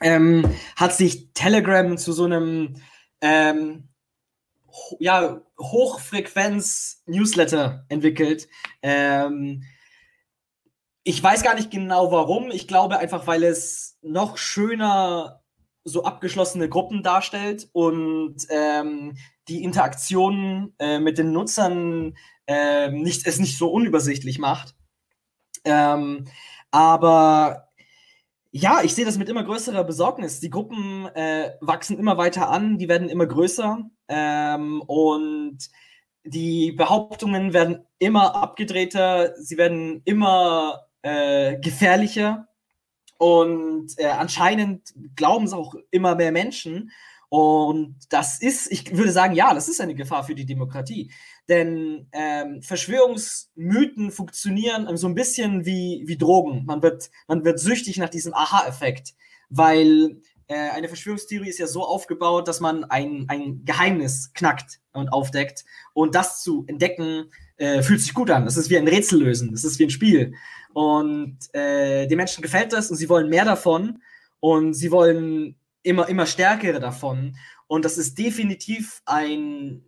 ähm, hat sich Telegram zu so einem ähm, ja, Hochfrequenz-Newsletter entwickelt. Ähm, ich weiß gar nicht genau warum. Ich glaube einfach, weil es noch schöner so abgeschlossene Gruppen darstellt und ähm, die Interaktion äh, mit den Nutzern äh, nicht, es nicht so unübersichtlich macht. Ähm, aber ja, ich sehe das mit immer größerer Besorgnis. Die Gruppen äh, wachsen immer weiter an, die werden immer größer ähm, und die Behauptungen werden immer abgedrehter, sie werden immer äh, gefährlicher und äh, anscheinend glauben es auch immer mehr Menschen. Und das ist, ich würde sagen, ja, das ist eine Gefahr für die Demokratie. Denn ähm, Verschwörungsmythen funktionieren so ein bisschen wie, wie Drogen. Man wird, man wird süchtig nach diesem Aha-Effekt, weil äh, eine Verschwörungstheorie ist ja so aufgebaut, dass man ein, ein Geheimnis knackt und aufdeckt. Und das zu entdecken, äh, fühlt sich gut an. Das ist wie ein Rätsel lösen, das ist wie ein Spiel. Und äh, den Menschen gefällt das und sie wollen mehr davon und sie wollen immer, immer stärkere davon. Und das ist definitiv ein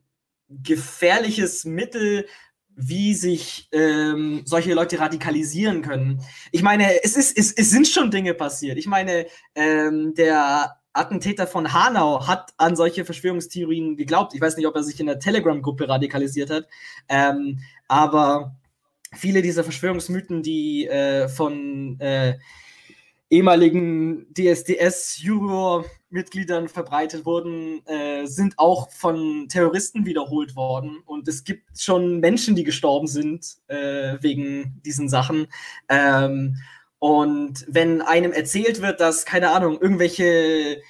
gefährliches Mittel, wie sich ähm, solche Leute radikalisieren können. Ich meine, es, ist, es, es sind schon Dinge passiert. Ich meine, ähm, der Attentäter von Hanau hat an solche Verschwörungstheorien geglaubt. Ich weiß nicht, ob er sich in der Telegram-Gruppe radikalisiert hat, ähm, aber viele dieser Verschwörungsmythen, die äh, von äh, ehemaligen DSDS-Juror-Mitgliedern verbreitet wurden, äh, sind auch von Terroristen wiederholt worden. Und es gibt schon Menschen, die gestorben sind äh, wegen diesen Sachen. Ähm, und wenn einem erzählt wird, dass, keine Ahnung, irgendwelche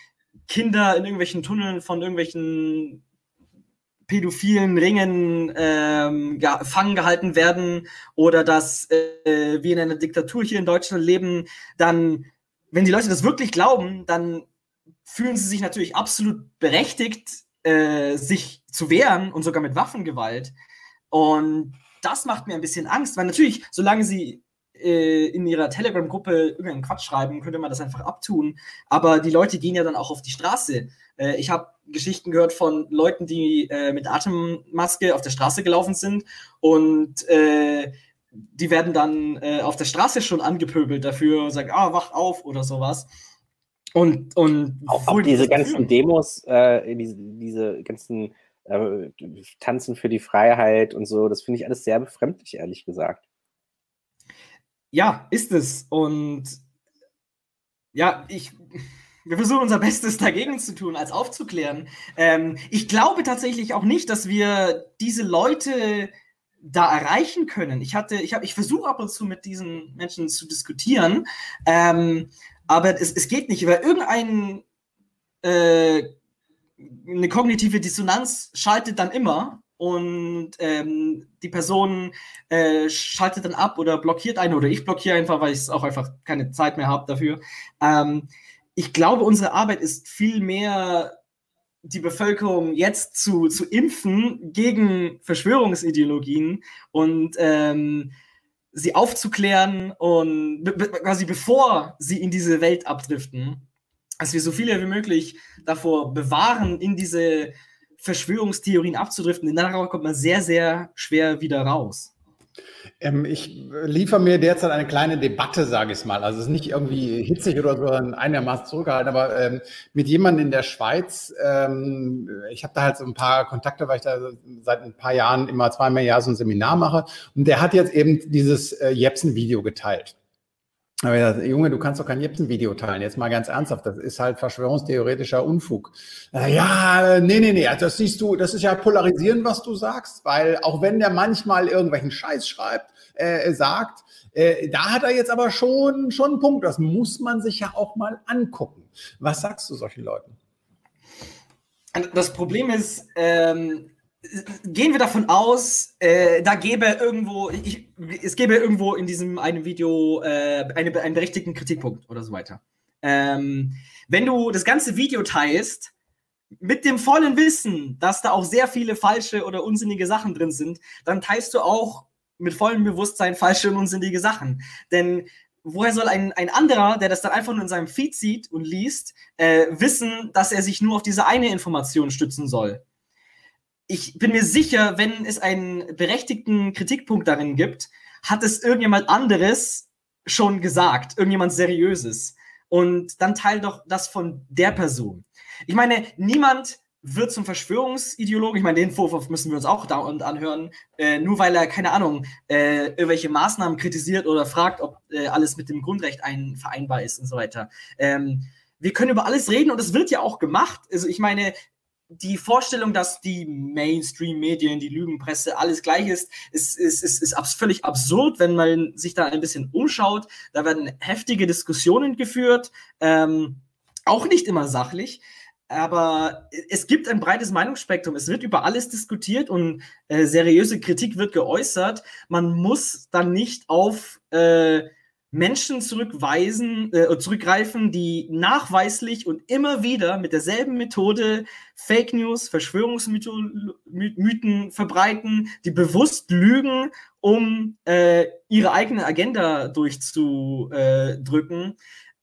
Kinder in irgendwelchen Tunneln von irgendwelchen pädophilen Ringen ähm, gefangen gehalten werden oder dass äh, wir in einer Diktatur hier in Deutschland leben, dann, wenn die Leute das wirklich glauben, dann fühlen sie sich natürlich absolut berechtigt, äh, sich zu wehren und sogar mit Waffengewalt. Und das macht mir ein bisschen Angst, weil natürlich, solange sie äh, in ihrer Telegram-Gruppe irgendeinen Quatsch schreiben, könnte man das einfach abtun. Aber die Leute gehen ja dann auch auf die Straße. Äh, ich habe Geschichten gehört von Leuten, die äh, mit Atemmaske auf der Straße gelaufen sind und äh, die werden dann äh, auf der Straße schon angepöbelt dafür, sagen, ah, wacht auf oder sowas. Und, und auch, auch diese ganzen. Demos, äh, diese, diese ganzen äh, Tanzen für die Freiheit und so, das finde ich alles sehr befremdlich, ehrlich gesagt. Ja, ist es. Und ja, ich, wir versuchen unser Bestes dagegen zu tun, als aufzuklären. Ähm, ich glaube tatsächlich auch nicht, dass wir diese Leute da erreichen können. Ich hatte, ich habe, ich versuche ab und zu mit diesen Menschen zu diskutieren, ähm, aber es, es geht nicht, weil irgendein äh, kognitive Dissonanz schaltet dann immer und ähm, die Person äh, schaltet dann ab oder blockiert eine oder ich blockiere einfach, weil ich auch einfach keine Zeit mehr habe dafür. Ähm, ich glaube, unsere Arbeit ist viel mehr die Bevölkerung jetzt zu, zu impfen gegen Verschwörungsideologien und ähm, sie aufzuklären und quasi bevor sie in diese Welt abdriften, dass wir so viele wie möglich davor bewahren, in diese Verschwörungstheorien abzudriften, denn darauf kommt man sehr, sehr schwer wieder raus. Ähm, ich liefere mir derzeit eine kleine Debatte, sage ich mal. Also es ist nicht irgendwie hitzig oder so, sondern einigermaßen zurückgehalten, aber ähm, mit jemandem in der Schweiz, ähm, ich habe da halt so ein paar Kontakte, weil ich da seit ein paar Jahren immer zweimal im Jahr so ein Seminar mache. Und der hat jetzt eben dieses äh, Jepsen-Video geteilt. Aber dachte, Junge, du kannst doch kein Jepsen-Video teilen. Jetzt mal ganz ernsthaft. Das ist halt verschwörungstheoretischer Unfug. Äh, ja, nee, nee, nee. Das siehst du, das ist ja polarisieren, was du sagst, weil auch wenn der manchmal irgendwelchen Scheiß schreibt, äh, sagt, äh, da hat er jetzt aber schon, schon einen Punkt. Das muss man sich ja auch mal angucken. Was sagst du solchen Leuten? Das Problem ist, ähm, gehen wir davon aus, äh, da gäbe irgendwo, ich, es gäbe irgendwo in diesem einen Video äh, eine, einen berechtigten Kritikpunkt oder so weiter. Ähm, wenn du das ganze Video teilst, mit dem vollen Wissen, dass da auch sehr viele falsche oder unsinnige Sachen drin sind, dann teilst du auch mit vollem Bewusstsein falsche und unsinnige Sachen. Denn woher soll ein, ein anderer, der das dann einfach nur in seinem Feed sieht und liest, äh, wissen, dass er sich nur auf diese eine Information stützen soll? Ich bin mir sicher, wenn es einen berechtigten Kritikpunkt darin gibt, hat es irgendjemand anderes schon gesagt, irgendjemand Seriöses. Und dann teil doch das von der Person. Ich meine, niemand wird zum Verschwörungsideologen. Ich meine, den Vorwurf müssen wir uns auch da und anhören, äh, nur weil er, keine Ahnung, äh, irgendwelche Maßnahmen kritisiert oder fragt, ob äh, alles mit dem Grundrecht ein, vereinbar ist und so weiter. Ähm, wir können über alles reden und es wird ja auch gemacht. Also ich meine, die Vorstellung, dass die Mainstream-Medien, die Lügenpresse, alles gleich ist, ist, ist, ist, ist abs völlig absurd, wenn man sich da ein bisschen umschaut. Da werden heftige Diskussionen geführt, ähm, auch nicht immer sachlich. Aber es gibt ein breites Meinungsspektrum. Es wird über alles diskutiert und äh, seriöse Kritik wird geäußert. Man muss dann nicht auf äh, Menschen zurückweisen, äh, zurückgreifen, die nachweislich und immer wieder mit derselben Methode Fake News, Verschwörungsmythen verbreiten, die bewusst lügen, um äh, ihre eigene Agenda durchzudrücken.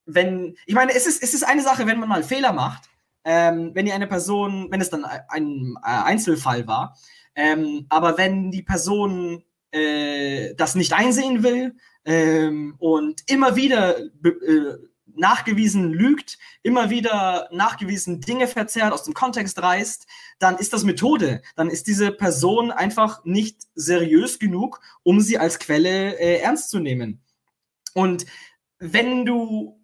Wenn, ich meine, es ist, es ist eine Sache, wenn man mal Fehler macht, ähm, wenn die eine Person, wenn es dann ein, ein Einzelfall war, ähm, aber wenn die Person äh, das nicht einsehen will, ähm, und immer wieder äh, nachgewiesen lügt, immer wieder nachgewiesen Dinge verzerrt, aus dem Kontext reißt, dann ist das Methode. Dann ist diese Person einfach nicht seriös genug, um sie als Quelle äh, ernst zu nehmen. Und wenn du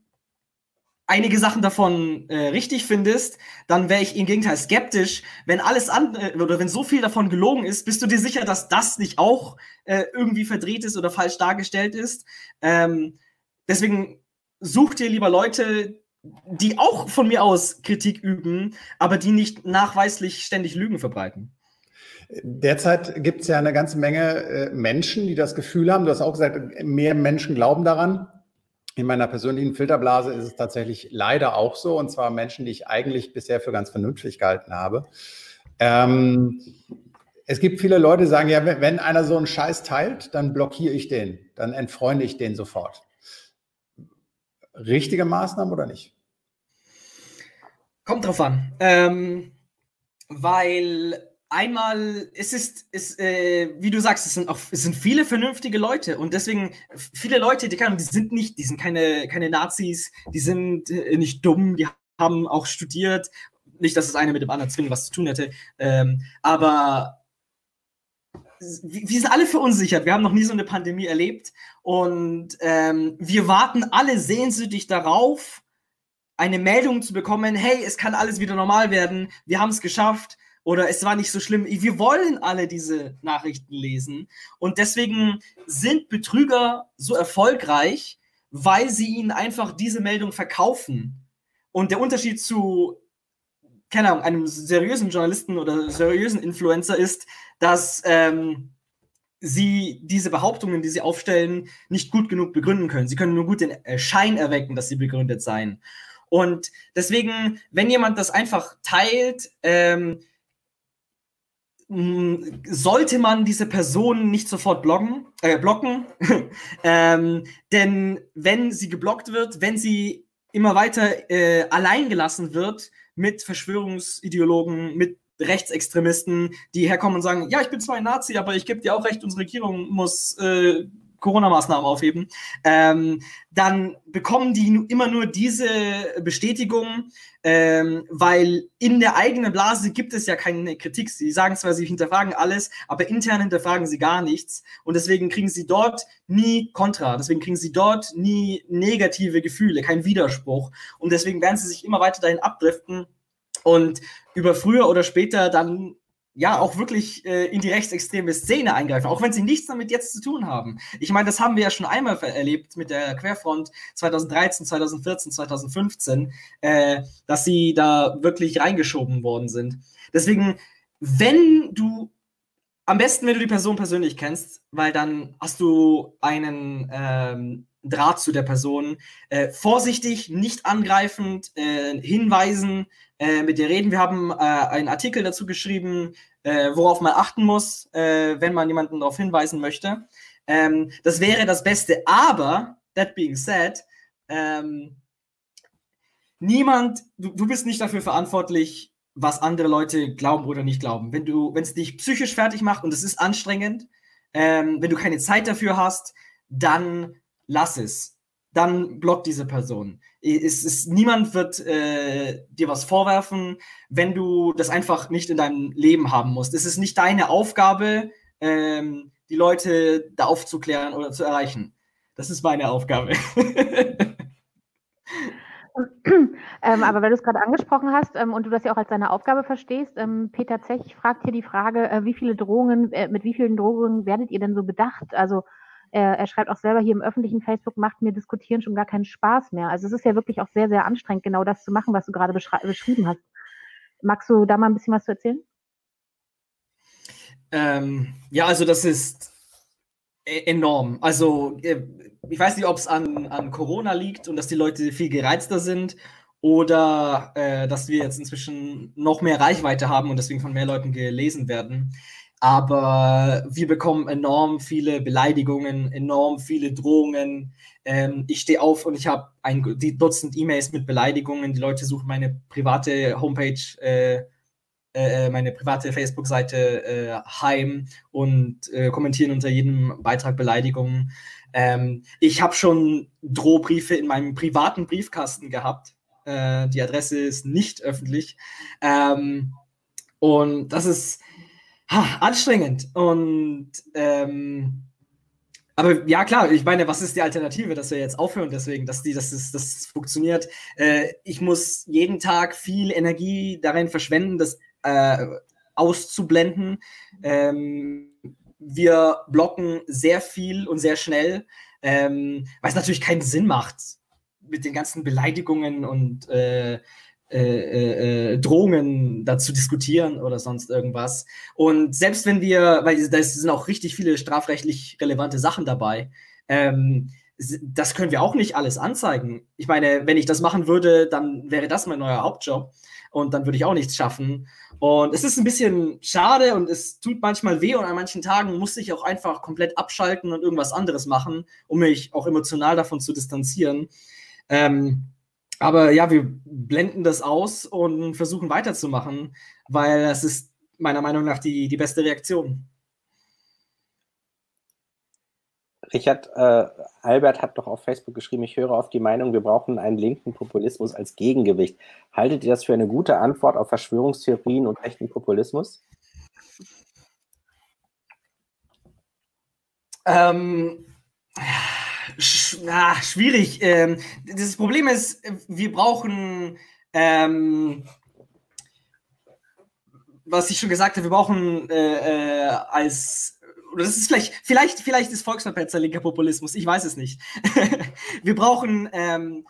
einige Sachen davon äh, richtig findest, dann wäre ich im Gegenteil skeptisch. Wenn alles andere oder wenn so viel davon gelogen ist, bist du dir sicher, dass das nicht auch äh, irgendwie verdreht ist oder falsch dargestellt ist? Ähm, deswegen such dir lieber Leute, die auch von mir aus Kritik üben, aber die nicht nachweislich ständig Lügen verbreiten. Derzeit gibt es ja eine ganze Menge äh, Menschen, die das Gefühl haben, du hast auch gesagt, mehr Menschen glauben daran, in meiner persönlichen Filterblase ist es tatsächlich leider auch so, und zwar Menschen, die ich eigentlich bisher für ganz vernünftig gehalten habe. Ähm, es gibt viele Leute, die sagen, ja, wenn einer so einen Scheiß teilt, dann blockiere ich den, dann entfreunde ich den sofort. Richtige Maßnahmen oder nicht? Kommt drauf an. Ähm, weil einmal, es ist, ist äh, wie du sagst, es sind auch, es sind viele vernünftige Leute und deswegen viele Leute, die, kann, die sind nicht, die sind keine, keine Nazis, die sind äh, nicht dumm, die haben auch studiert. Nicht, dass das eine mit dem anderen zwingend was zu tun hätte, ähm, aber wir sind alle verunsichert. Wir haben noch nie so eine Pandemie erlebt und ähm, wir warten alle sehnsüchtig darauf, eine Meldung zu bekommen, hey, es kann alles wieder normal werden, wir haben es geschafft oder es war nicht so schlimm. Wir wollen alle diese Nachrichten lesen und deswegen sind Betrüger so erfolgreich, weil sie ihnen einfach diese Meldung verkaufen. Und der Unterschied zu, keine Ahnung, einem seriösen Journalisten oder seriösen Influencer ist, dass ähm, sie diese Behauptungen, die sie aufstellen, nicht gut genug begründen können. Sie können nur gut den äh, Schein erwecken, dass sie begründet seien. Und deswegen, wenn jemand das einfach teilt, ähm, sollte man diese Person nicht sofort bloggen, äh, blocken. ähm, denn wenn sie geblockt wird, wenn sie immer weiter äh, allein wird mit Verschwörungsideologen, mit Rechtsextremisten, die herkommen und sagen, ja, ich bin zwar ein Nazi, aber ich gebe dir auch recht, unsere Regierung muss äh, Corona-Maßnahmen aufheben, ähm, dann bekommen die immer nur diese Bestätigung, ähm, weil in der eigenen Blase gibt es ja keine Kritik. Sie sagen zwar, sie hinterfragen alles, aber intern hinterfragen sie gar nichts. Und deswegen kriegen sie dort nie Kontra. Deswegen kriegen sie dort nie negative Gefühle, kein Widerspruch. Und deswegen werden sie sich immer weiter dahin abdriften und über früher oder später dann ja auch wirklich äh, in die rechtsextreme Szene eingreifen, auch wenn sie nichts damit jetzt zu tun haben. Ich meine, das haben wir ja schon einmal erlebt mit der Querfront 2013, 2014, 2015, äh, dass sie da wirklich reingeschoben worden sind. Deswegen, wenn du am besten, wenn du die Person persönlich kennst, weil dann hast du einen ähm, Draht zu der Person. Äh, vorsichtig, nicht angreifend, äh, hinweisen, äh, mit dir reden. Wir haben äh, einen Artikel dazu geschrieben, äh, worauf man achten muss, äh, wenn man jemanden darauf hinweisen möchte. Ähm, das wäre das Beste. Aber, that being said, ähm, niemand, du, du bist nicht dafür verantwortlich, was andere Leute glauben oder nicht glauben. Wenn du, wenn es dich psychisch fertig macht und es ist anstrengend, ähm, wenn du keine Zeit dafür hast, dann lass es dann block diese Person. Es ist, niemand wird äh, dir was vorwerfen, wenn du das einfach nicht in deinem Leben haben musst. Es ist nicht deine Aufgabe, ähm, die Leute da aufzuklären oder zu erreichen. Das ist meine Aufgabe. ähm, aber weil du es gerade angesprochen hast ähm, und du das ja auch als deine Aufgabe verstehst, ähm, Peter Zech fragt hier die Frage, äh, wie viele Drohungen, äh, mit wie vielen Drohungen werdet ihr denn so bedacht? Also er, er, schreibt auch selber hier im öffentlichen Facebook, macht mir Diskutieren schon gar keinen Spaß mehr. Also es ist ja wirklich auch sehr, sehr anstrengend, genau das zu machen, was du gerade beschrieben hast. Magst du da mal ein bisschen was zu erzählen? Ähm, ja, also das ist e-, enorm. Also äh, ich weiß nicht, ob es an, an Corona liegt und dass die Leute viel gereizter sind oder äh, dass wir jetzt inzwischen noch mehr Reichweite haben und deswegen von mehr Leuten gelesen werden aber wir bekommen enorm viele Beleidigungen, enorm viele Drohungen. Ähm, ich stehe auf und ich habe ein Dutzend E-Mails mit Beleidigungen. Die Leute suchen meine private Homepage, äh, äh, meine private Facebook-Seite äh, heim und äh, kommentieren unter jedem Beitrag Beleidigungen. Ähm, ich habe schon Drohbriefe in meinem privaten Briefkasten gehabt. Äh, die Adresse ist nicht öffentlich. Ähm, und das ist ha, anstrengend. Und ähm, aber ja, klar, ich meine, was ist die Alternative, dass wir jetzt aufhören, deswegen, dass die, dass das, das funktioniert. Äh, ich muss jeden Tag viel Energie darin verschwenden, das äh, auszublenden. Ähm, wir blocken sehr viel und sehr schnell, ähm, weil es natürlich keinen Sinn macht mit den ganzen Beleidigungen und äh, äh, äh, äh, Drohungen dazu diskutieren oder sonst irgendwas. Und selbst wenn wir, weil da sind auch richtig viele strafrechtlich relevante Sachen dabei, ähm, das können wir auch nicht alles anzeigen. Ich meine, wenn ich das machen würde, dann wäre das mein neuer Hauptjob und dann würde ich auch nichts schaffen. Und es ist ein bisschen schade und es tut manchmal weh und an manchen Tagen muss ich auch einfach komplett abschalten und irgendwas anderes machen, um mich auch emotional davon zu distanzieren. Ähm, aber ja, wir blenden das aus und versuchen weiterzumachen, weil das ist meiner Meinung nach die, die beste Reaktion. Richard, äh, Albert hat doch auf Facebook geschrieben, ich höre auf die Meinung, wir brauchen einen linken Populismus als Gegengewicht. Haltet ihr das für eine gute Antwort auf Verschwörungstheorien und rechten Populismus? Ähm, sch na, schwierig. Ähm, das Problem ist, wir brauchen, ähm, was ich schon gesagt habe, wir brauchen äh, äh, als oder das ist vielleicht, vielleicht, vielleicht ist Volksverpetzer linker Populismus, ich weiß es nicht. wir brauchen ähm,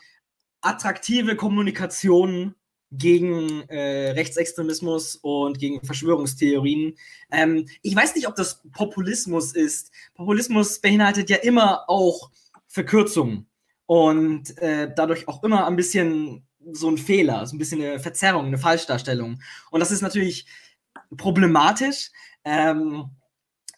attraktive Kommunikation gegen äh, Rechtsextremismus und gegen Verschwörungstheorien. Ähm, ich weiß nicht, ob das Populismus ist. Populismus beinhaltet ja immer auch Verkürzungen und äh, dadurch auch immer ein bisschen so ein Fehler, so ein bisschen eine Verzerrung, eine Falschdarstellung. Und das ist natürlich problematisch. Ähm,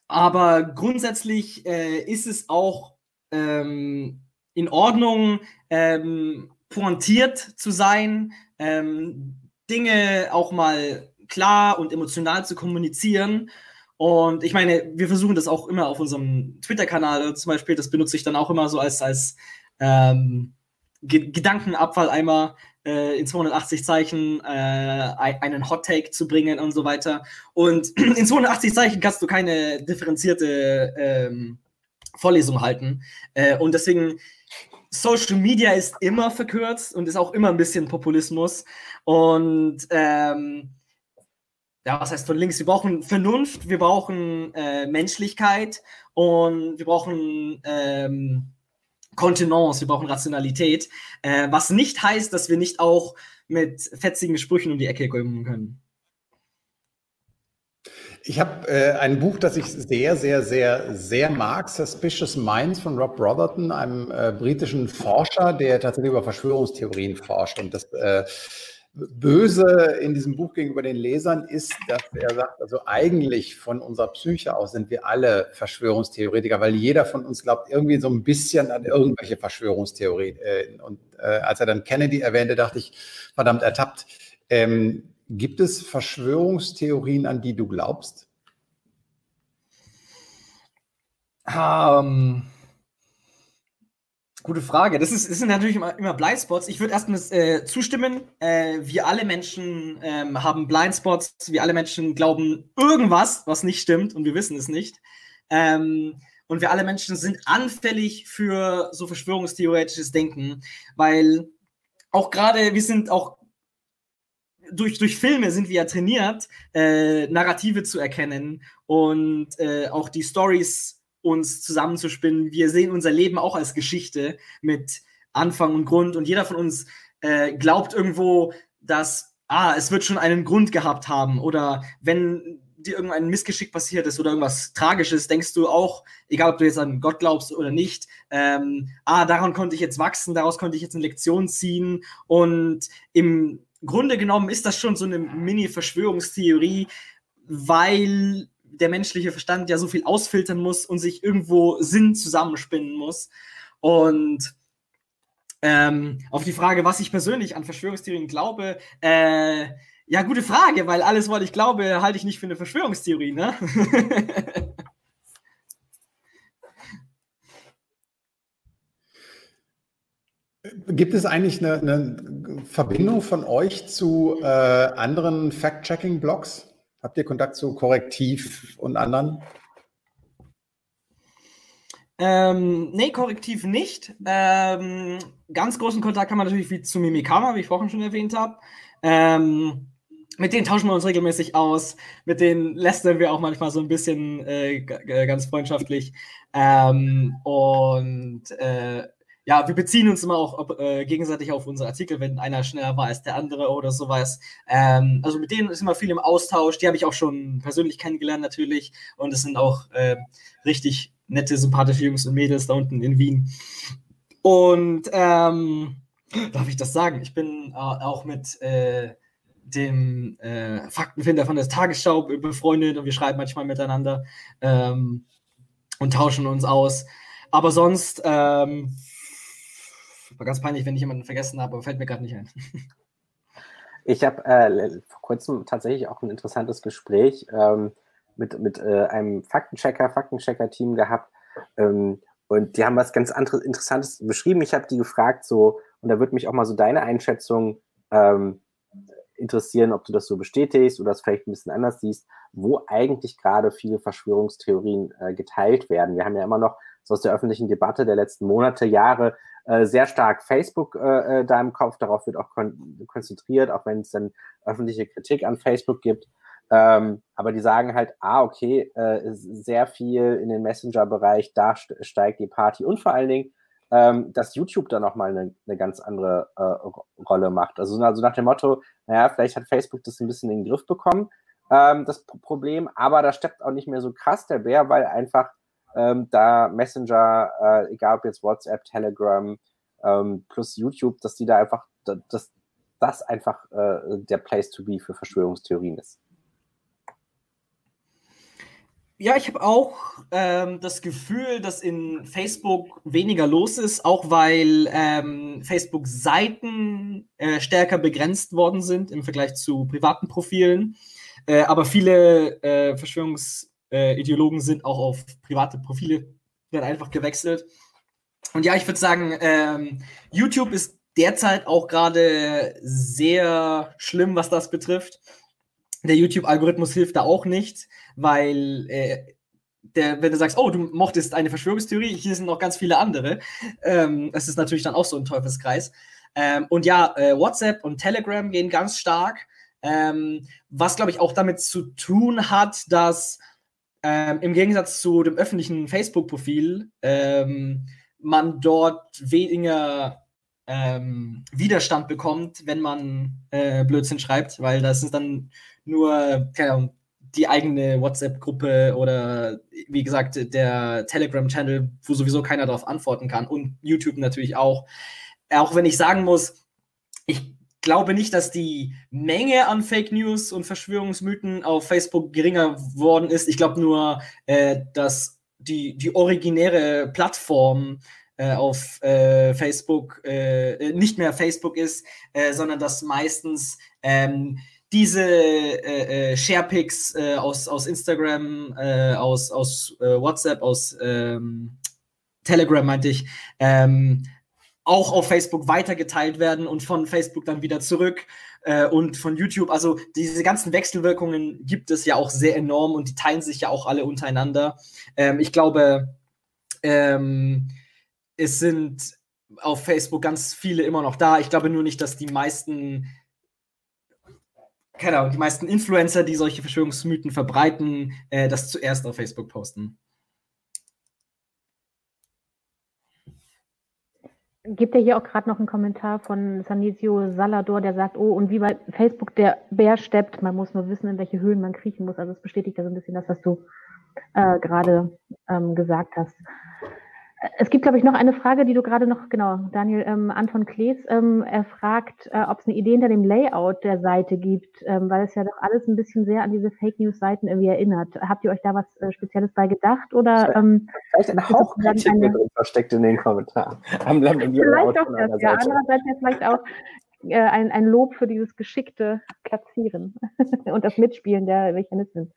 aber grundsätzlich äh, ist es auch ähm, in Ordnung, ähm, pointiert zu sein, ähm, Dinge auch mal klar und emotional zu kommunizieren. Und ich meine, wir versuchen das auch immer auf unserem Twitter-Kanal zum Beispiel. Das benutze ich dann auch immer so als, als ähm, Gedankenabfalleimer äh, in 280 Zeichen äh, einen Hot Take zu bringen und so weiter. Und in 280 Zeichen kannst du keine differenzierte ähm, Vorlesung halten. Äh, und deswegen, Social Media ist immer verkürzt und ist auch immer ein bisschen Populismus. Und ähm, ja, was heißt von links? Wir brauchen Vernunft, wir brauchen äh, Menschlichkeit und wir brauchen ähm, Kontenance, wir brauchen Rationalität, äh, was nicht heißt, dass wir nicht auch mit fetzigen Sprüchen um die Ecke kommen können. Ich habe äh, ein Buch, das ich sehr, sehr, sehr, sehr mag, Suspicious Minds von Rob Brotherton, einem äh, britischen Forscher, der tatsächlich über Verschwörungstheorien forscht. Und das äh, Böse in diesem Buch gegenüber den Lesern ist, dass er sagt, also eigentlich von unserer Psyche aus sind wir alle Verschwörungstheoretiker, weil jeder von uns glaubt irgendwie so ein bisschen an irgendwelche Verschwörungstheorien. Und äh, als er dann Kennedy erwähnte, dachte ich, verdammt ertappt. Ähm, gibt es Verschwörungstheorien, an die du glaubst? Um, Gute Frage. Das, ist, das sind natürlich immer, immer Blindspots. Ich würde erstmal äh, zustimmen. Äh, wir alle Menschen ähm, haben Blindspots. Wir alle Menschen glauben irgendwas, was nicht stimmt und wir wissen es nicht. Ähm, und wir alle Menschen sind anfällig für so verschwörungstheoretisches Denken, weil auch gerade, wir sind auch durch, durch Filme sind wir ja trainiert, äh, Narrative zu erkennen und äh, auch die Stories uns zusammenzuspinnen. Wir sehen unser Leben auch als Geschichte mit Anfang und Grund. Und jeder von uns äh, glaubt irgendwo, dass ah, es wird schon einen Grund gehabt haben. Oder wenn dir irgendein Missgeschick passiert ist oder irgendwas Tragisches, denkst du auch, egal ob du jetzt an Gott glaubst oder nicht, ähm, ah, daran konnte ich jetzt wachsen, daraus konnte ich jetzt eine Lektion ziehen. Und im Grunde genommen ist das schon so eine Mini-Verschwörungstheorie, weil der menschliche Verstand ja so viel ausfiltern muss und sich irgendwo Sinn zusammenspinnen muss. Und ähm, auf die Frage, was ich persönlich an Verschwörungstheorien glaube, äh, ja, gute Frage, weil alles, was ich glaube, halte ich nicht für eine Verschwörungstheorie, ne? Gibt es eigentlich eine, eine Verbindung von euch zu äh, anderen Fact-Checking-Blogs? Habt ihr Kontakt zu Korrektiv und anderen? Ähm, nee, Korrektiv nicht. Ähm, ganz großen Kontakt haben wir natürlich wie zu Mimikama, wie ich vorhin schon erwähnt habe. Ähm, mit denen tauschen wir uns regelmäßig aus. Mit denen lästern wir auch manchmal so ein bisschen äh, ganz freundschaftlich. Ähm, und äh, ja, wir beziehen uns immer auch äh, gegenseitig auf unsere Artikel, wenn einer schneller war als der andere oder sowas. Ähm, also mit denen ist immer viel im Austausch. Die habe ich auch schon persönlich kennengelernt natürlich. Und es sind auch äh, richtig nette, sympathische Jungs und Mädels da unten in Wien. Und ähm, darf ich das sagen? Ich bin äh, auch mit äh, dem äh, Faktenfinder von der Tagesschau befreundet und wir schreiben manchmal miteinander ähm, und tauschen uns aus. Aber sonst, ähm, war ganz peinlich, wenn ich jemanden vergessen habe, aber fällt mir gerade nicht ein. Ich habe äh, vor kurzem tatsächlich auch ein interessantes Gespräch ähm, mit, mit äh, einem Faktenchecker, Faktenchecker-Team gehabt. Ähm, und die haben was ganz anderes, Interessantes beschrieben. Ich habe die gefragt, so, und da würde mich auch mal so deine Einschätzung ähm, interessieren, ob du das so bestätigst oder das vielleicht ein bisschen anders siehst, wo eigentlich gerade viele Verschwörungstheorien äh, geteilt werden. Wir haben ja immer noch so aus der öffentlichen Debatte der letzten Monate, Jahre äh, sehr stark Facebook äh, äh, da im Kopf. Darauf wird auch kon konzentriert, auch wenn es dann öffentliche Kritik an Facebook gibt. Ähm, aber die sagen halt, ah, okay, äh, sehr viel in den Messenger-Bereich, da steigt die Party und vor allen Dingen, ähm, dass YouTube da nochmal eine, eine ganz andere äh, Rolle macht. Also, also nach dem Motto, naja, vielleicht hat Facebook das ein bisschen in den Griff bekommen, ähm, das Problem, aber da steppt auch nicht mehr so krass der Bär, weil einfach ähm, da Messenger, äh, egal ob jetzt WhatsApp, Telegram ähm, plus YouTube, dass die da einfach, dass das einfach äh, der Place to be für Verschwörungstheorien ist. Ja, ich habe auch ähm, das Gefühl, dass in Facebook weniger los ist, auch weil ähm, Facebook-Seiten äh, stärker begrenzt worden sind im Vergleich zu privaten Profilen. Äh, aber viele äh, Verschwörungsideologen sind auch auf private Profile, werden einfach gewechselt. Und ja, ich würde sagen, ähm, YouTube ist derzeit auch gerade sehr schlimm, was das betrifft der YouTube-Algorithmus hilft da auch nicht, weil äh, der, wenn du sagst, oh, du mochtest eine Verschwörungstheorie, hier sind noch ganz viele andere, ähm, es ist natürlich dann auch so ein Teufelskreis. Ähm, und ja, äh, WhatsApp und Telegram gehen ganz stark, ähm, was glaube ich auch damit zu tun hat, dass ähm, im Gegensatz zu dem öffentlichen Facebook-Profil ähm, man dort weniger ähm, Widerstand bekommt, wenn man äh, Blödsinn schreibt, weil das ist dann nur, keine Ahnung, die eigene WhatsApp-Gruppe oder wie gesagt der Telegram-Channel, wo sowieso keiner darauf antworten kann und YouTube natürlich auch. Auch wenn ich sagen muss, ich glaube nicht, dass die Menge an Fake News und Verschwörungsmythen auf Facebook geringer geworden ist. Ich glaube nur, äh, dass die, die originäre Plattform äh, auf äh, Facebook äh, nicht mehr Facebook ist, äh, sondern dass meistens ähm, diese äh, äh, Sharepics äh, aus, aus Instagram, äh, aus, aus äh, WhatsApp, aus ähm, Telegram meinte ich, ähm, auch auf Facebook weitergeteilt werden und von Facebook dann wieder zurück äh, und von YouTube. Also diese ganzen Wechselwirkungen gibt es ja auch sehr enorm und die teilen sich ja auch alle untereinander. Ähm, ich glaube, ähm, es sind auf Facebook ganz viele immer noch da. Ich glaube nur nicht, dass die meisten keine Ahnung, die meisten Influencer, die solche Verschwörungsmythen verbreiten, äh, das zuerst auf Facebook posten. Gibt ja hier auch gerade noch einen Kommentar von Sanisio Salador, der sagt, oh, und wie bei Facebook der Bär steppt, man muss nur wissen, in welche Höhlen man kriechen muss. Also es bestätigt ja so ein bisschen das, was du äh, gerade ähm, gesagt hast. Es gibt, glaube ich, noch eine Frage, die du gerade noch, genau, Daniel ähm, Anton Klees, ähm, er fragt, äh, ob es eine Idee hinter dem Layout der Seite gibt, ähm, weil es ja doch alles ein bisschen sehr an diese Fake News-Seiten irgendwie erinnert. Habt ihr euch da was äh, Spezielles bei gedacht? Oder, ähm, vielleicht ein Hauch Kritik eine, drin versteckt in den Kommentaren. vielleicht auch das, ja. Andererseits ja vielleicht auch äh, ein, ein Lob für dieses geschickte Platzieren und das Mitspielen der Mechanismen.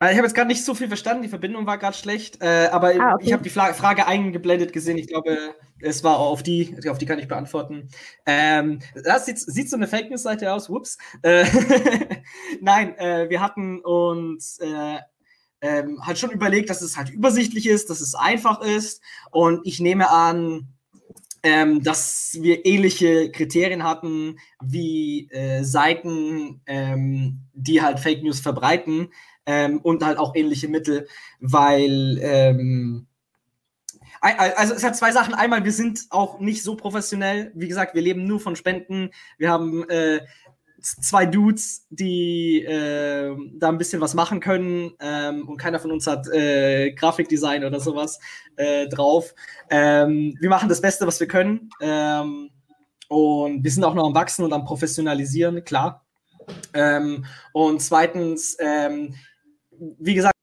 Ich habe jetzt gerade nicht so viel verstanden, die Verbindung war gerade schlecht, äh, aber ah, okay. ich habe die Fla Frage eingeblendet gesehen. Ich glaube, es war auf die, auf die kann ich beantworten. Ähm, das sieht, sieht so eine Fake News-Seite aus, whoops. Äh, Nein, äh, wir hatten uns äh, ähm, halt schon überlegt, dass es halt übersichtlich ist, dass es einfach ist und ich nehme an, ähm, dass wir ähnliche Kriterien hatten wie äh, Seiten, ähm, die halt Fake News verbreiten ähm, und halt auch ähnliche Mittel, weil ähm, also es hat zwei Sachen. Einmal, wir sind auch nicht so professionell. Wie gesagt, wir leben nur von Spenden. Wir haben äh, zwei Dudes, die äh, da ein bisschen was machen können ähm, und keiner von uns hat äh, Grafikdesign oder sowas äh, drauf. Ähm, wir machen das Beste, was wir können ähm, und wir sind auch noch am Wachsen und am Professionalisieren, klar. Ähm, und zweitens, ähm, wie gesagt.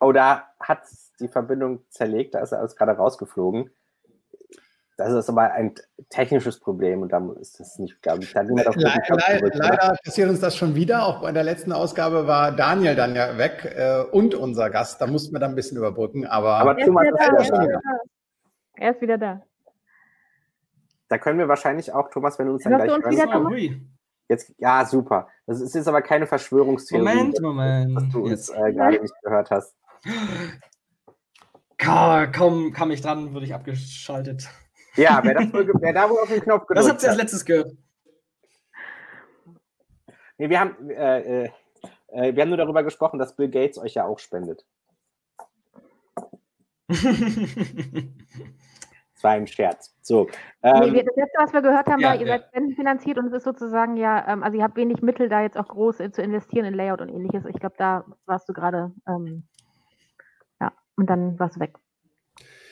Oh, da hat die Verbindung zerlegt, da ist er alles gerade rausgeflogen. Das ist aber ein technisches Problem und da ist das nicht, glaube ich. Le le leider passiert uns das schon wieder. Auch bei der letzten Ausgabe war Daniel dann ja weg äh, und unser Gast. Da mussten wir dann ein bisschen überbrücken. Aber, aber er, ist wieder da, er, ist wieder da. er ist wieder da. Da können wir wahrscheinlich auch, Thomas, wenn du uns dann gleich uns hören. Jetzt, ja, super. Das ist jetzt aber keine Verschwörungstheorie. Moment, Moment. Was du uns äh, gerade nicht gehört hast. Kaum kam ich dran, wurde ich abgeschaltet. Ja, wer, das wohl, wer da wohl auf den Knopf gedrückt Was habt ihr als letztes gehört? Nee, wir haben, äh, äh, wir haben nur darüber gesprochen, dass Bill Gates euch ja auch spendet. war ein Scherz. So, ähm, nee, das letzte, was wir gehört haben, ja, war, ihr ja. seid spendenfinanziert und es ist sozusagen ja, ähm, also ihr habt wenig Mittel, da jetzt auch groß zu investieren in Layout und ähnliches. Ich glaube, da warst du gerade, ähm, ja, und dann warst du weg.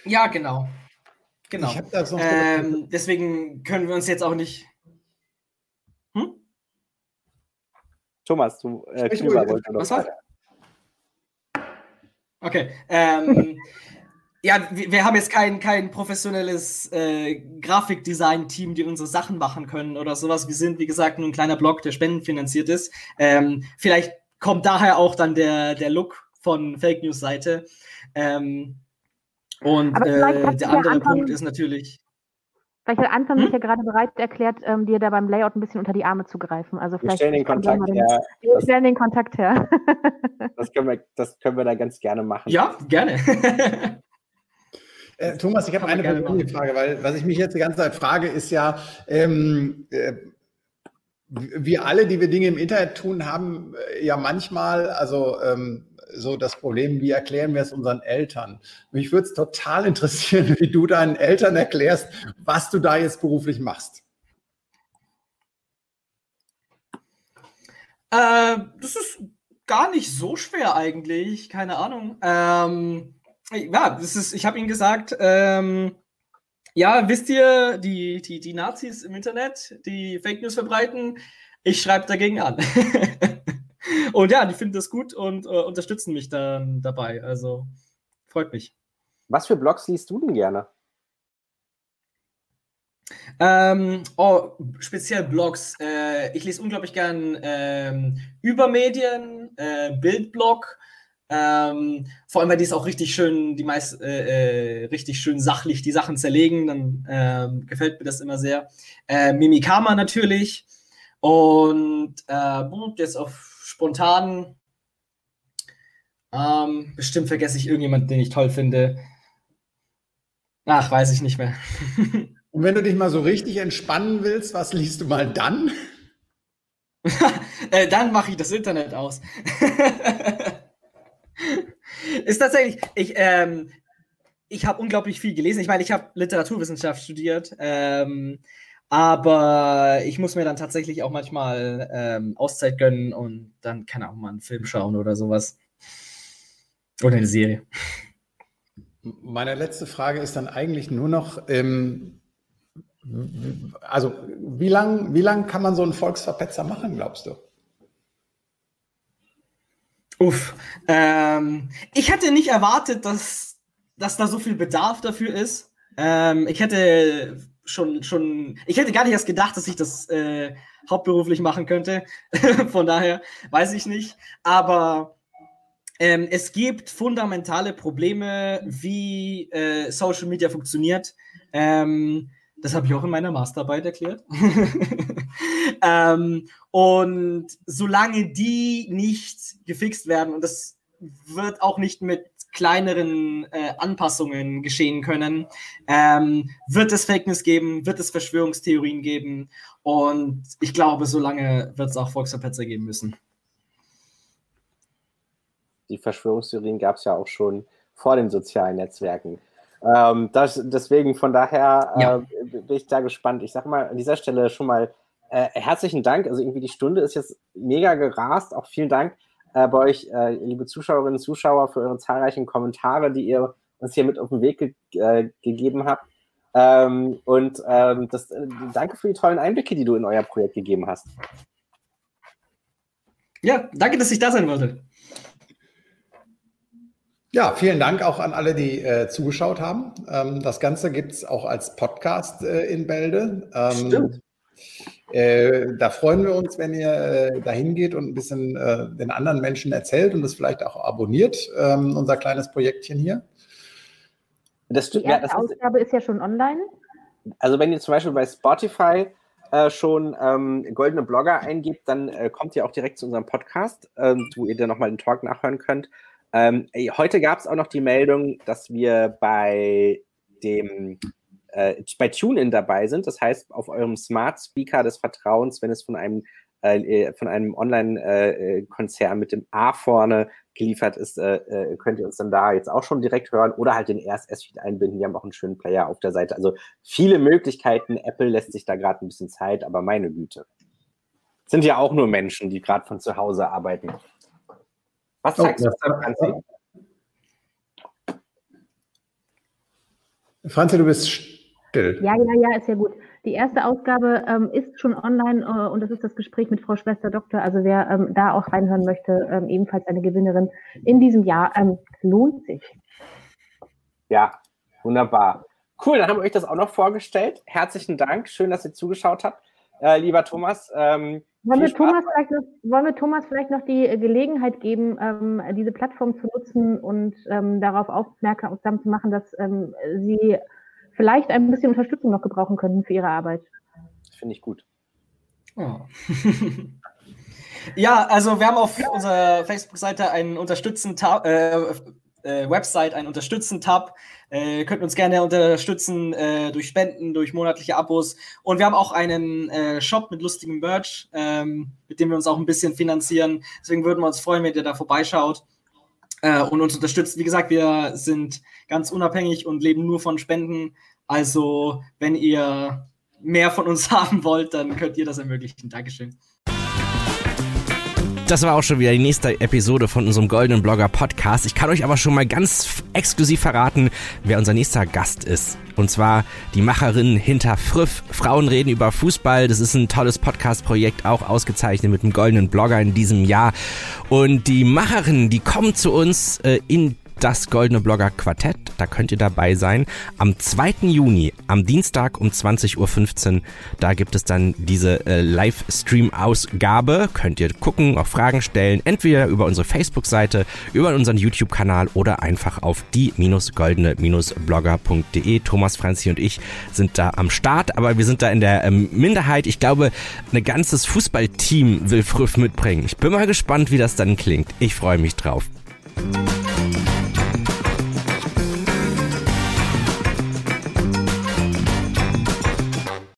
Ja, genau. Genau. Ähm, deswegen können wir uns jetzt auch nicht. Hm? Thomas, du äh, Knüber wollte noch. Was war? Okay. Ähm, ja, wir, wir, haben jetzt kein, kein professionelles äh, Grafikdesign-Team, die unsere Sachen machen können oder sowas. Wir sind, wie gesagt, nur ein kleiner Blog, der spendenfinanziert ist. Ähm, vielleicht kommt daher auch dann der, der Look von Fake News-Seite. Ähm, und äh, der andere Anton, Punkt ist natürlich. Vielleicht hat Anton hm? sich ja gerade bereit erklärt, ähm, dir da beim Layout ein bisschen unter die Arme zu greifen. Also vielleicht wir stellen den Kontakt her. Wir stellen den Kontakt her. das, können wir, das können wir da ganz gerne machen. Ja, gerne. Äh, Thomas, ich habe eine persönliche Frage, weil was ich mich jetzt die ganze Zeit frage, ist ja, ähm, äh, wir alle, die wir Dinge im Internet tun, haben äh, ja manchmal, also ähm, so das Problem, wie erklären wir es unseren Eltern? Mich würde es total interessieren, wie du deinen Eltern erklärst, was du da jetzt beruflich machst. Äh, das ist gar nicht so schwer eigentlich, keine Ahnung. Ähm, ja, das ist, ich habe Ihnen gesagt, ähm, ja, wisst ihr, die, die, die Nazis im Internet, die Fake News verbreiten, ich schreibe dagegen an. Und ja, die finden das gut und äh, unterstützen mich dann dabei. Also freut mich. Was für Blogs liest du denn gerne? Ähm, oh, speziell Blogs. Äh, ich lese unglaublich gern ähm, über Medien, äh, Bildblog. Ähm, vor allem, weil die es auch richtig schön, die meist äh, äh, richtig schön sachlich die Sachen zerlegen, dann ähm, gefällt mir das immer sehr. Äh, Mimikama natürlich. Und äh, jetzt auf spontan. Ähm, bestimmt vergesse ich irgendjemanden, den ich toll finde. Ach, weiß ich nicht mehr. Und wenn du dich mal so richtig entspannen willst, was liest du mal dann? äh, dann mache ich das Internet aus. ist tatsächlich, ich, ähm, ich habe unglaublich viel gelesen. Ich meine, ich habe Literaturwissenschaft studiert. Ähm, aber ich muss mir dann tatsächlich auch manchmal ähm, Auszeit gönnen und dann kann auch mal einen Film schauen oder sowas. Oder eine Serie. Meine letzte Frage ist dann eigentlich nur noch, ähm, also wie lange wie lang kann man so einen Volksverpetzer machen, glaubst du? Uff. Ähm, ich hatte nicht erwartet, dass, dass da so viel Bedarf dafür ist. Ähm, ich hätte schon, schon, ich hätte gar nicht erst gedacht, dass ich das äh, hauptberuflich machen könnte. Von daher weiß ich nicht. Aber ähm, es gibt fundamentale Probleme, wie äh, Social Media funktioniert. Ähm, das habe ich auch in meiner Masterarbeit erklärt. und solange die nicht gefixt werden, und das wird auch nicht mit kleineren äh, Anpassungen geschehen können. Ähm, wird es Fake News geben? Wird es Verschwörungstheorien geben? Und ich glaube, so lange wird es auch Volksverpetzer geben müssen. Die Verschwörungstheorien gab es ja auch schon vor den sozialen Netzwerken. Ähm, das, deswegen von daher äh, ja. bin ich da gespannt. Ich sage mal an dieser Stelle schon mal äh, herzlichen Dank. Also irgendwie die Stunde ist jetzt mega gerast. Auch vielen Dank äh, bei euch, äh, liebe Zuschauerinnen und Zuschauer, für eure zahlreichen Kommentare, die ihr uns hier mit auf den Weg ge äh, gegeben habt. Ähm, und ähm, das, äh, danke für die tollen Einblicke, die du in euer Projekt gegeben hast. Ja, danke, dass ich da sein wollte. Ja, vielen Dank auch an alle, die äh, zugeschaut haben. Ähm, das Ganze gibt es auch als Podcast äh, in Bälde. Ähm, Stimmt. Äh, da freuen wir uns, wenn ihr äh, dahin geht und ein bisschen äh, den anderen Menschen erzählt und das vielleicht auch abonniert, ähm, unser kleines Projektchen hier. Das, Die erste ja, Ausgabe ist, ist, ja schon online. Also wenn ihr zum Beispiel bei Spotify äh, schon ähm, goldene Blogger eingibt, dann äh, kommt ihr auch direkt zu unserem Podcast, ähm, wo ihr dann nochmal den Talk nachhören könnt. Ähm, heute gab es auch noch die Meldung, dass wir bei dem äh, bei TuneIn dabei sind. Das heißt, auf eurem Smart Speaker des Vertrauens, wenn es von einem äh, äh von einem Online-Konzern mit dem A vorne geliefert ist, äh, äh, könnt ihr uns dann da jetzt auch schon direkt hören oder halt den RSS-Feed einbinden. Die haben auch einen schönen Player auf der Seite. Also viele Möglichkeiten. Apple lässt sich da gerade ein bisschen Zeit, aber meine Güte. Sind ja auch nur Menschen, die gerade von zu Hause arbeiten. Was sagst oh, du, Franzi? Franzi, du bist still. Ja, ja, ja, ist ja gut. Die erste Ausgabe ähm, ist schon online äh, und das ist das Gespräch mit Frau Schwester Doktor. Also wer ähm, da auch reinhören möchte, ähm, ebenfalls eine Gewinnerin in diesem Jahr, ähm, lohnt sich. Ja, wunderbar. Cool, dann haben wir euch das auch noch vorgestellt. Herzlichen Dank. Schön, dass ihr zugeschaut habt. Äh, lieber Thomas, ähm, wollen wir, Thomas vielleicht noch, wollen wir Thomas vielleicht noch die Gelegenheit geben, ähm, diese Plattform zu nutzen und darauf aufmerksam zu machen, dass Sie vielleicht ein bisschen Unterstützung noch gebrauchen könnten für Ihre Arbeit? Finde ich gut. Oh. ja, also wir haben auf unserer Facebook-Seite einen Unterstützen äh, äh, Website einen Unterstützen-Tab. Äh, ihr könnt uns gerne unterstützen äh, durch Spenden, durch monatliche Abos. Und wir haben auch einen äh, Shop mit lustigem Merch, ähm, mit dem wir uns auch ein bisschen finanzieren. Deswegen würden wir uns freuen, wenn ihr da vorbeischaut äh, und uns unterstützt. Wie gesagt, wir sind ganz unabhängig und leben nur von Spenden. Also, wenn ihr mehr von uns haben wollt, dann könnt ihr das ermöglichen. Dankeschön. Das war auch schon wieder die nächste Episode von unserem Goldenen Blogger Podcast. Ich kann euch aber schon mal ganz exklusiv verraten, wer unser nächster Gast ist. Und zwar die Macherin hinter Früff. Frauen reden über Fußball. Das ist ein tolles Podcast-Projekt, auch ausgezeichnet mit dem Goldenen Blogger in diesem Jahr. Und die Macherin, die kommt zu uns äh, in das Goldene Blogger Quartett. Da könnt ihr dabei sein. Am 2. Juni, am Dienstag um 20.15 Uhr, da gibt es dann diese äh, Livestream-Ausgabe. Könnt ihr gucken, auch Fragen stellen, entweder über unsere Facebook-Seite, über unseren YouTube-Kanal oder einfach auf die-goldene-blogger.de. Thomas, Franzi und ich sind da am Start, aber wir sind da in der ähm, Minderheit. Ich glaube, ein ganzes Fußballteam will Früff mitbringen. Ich bin mal gespannt, wie das dann klingt. Ich freue mich drauf.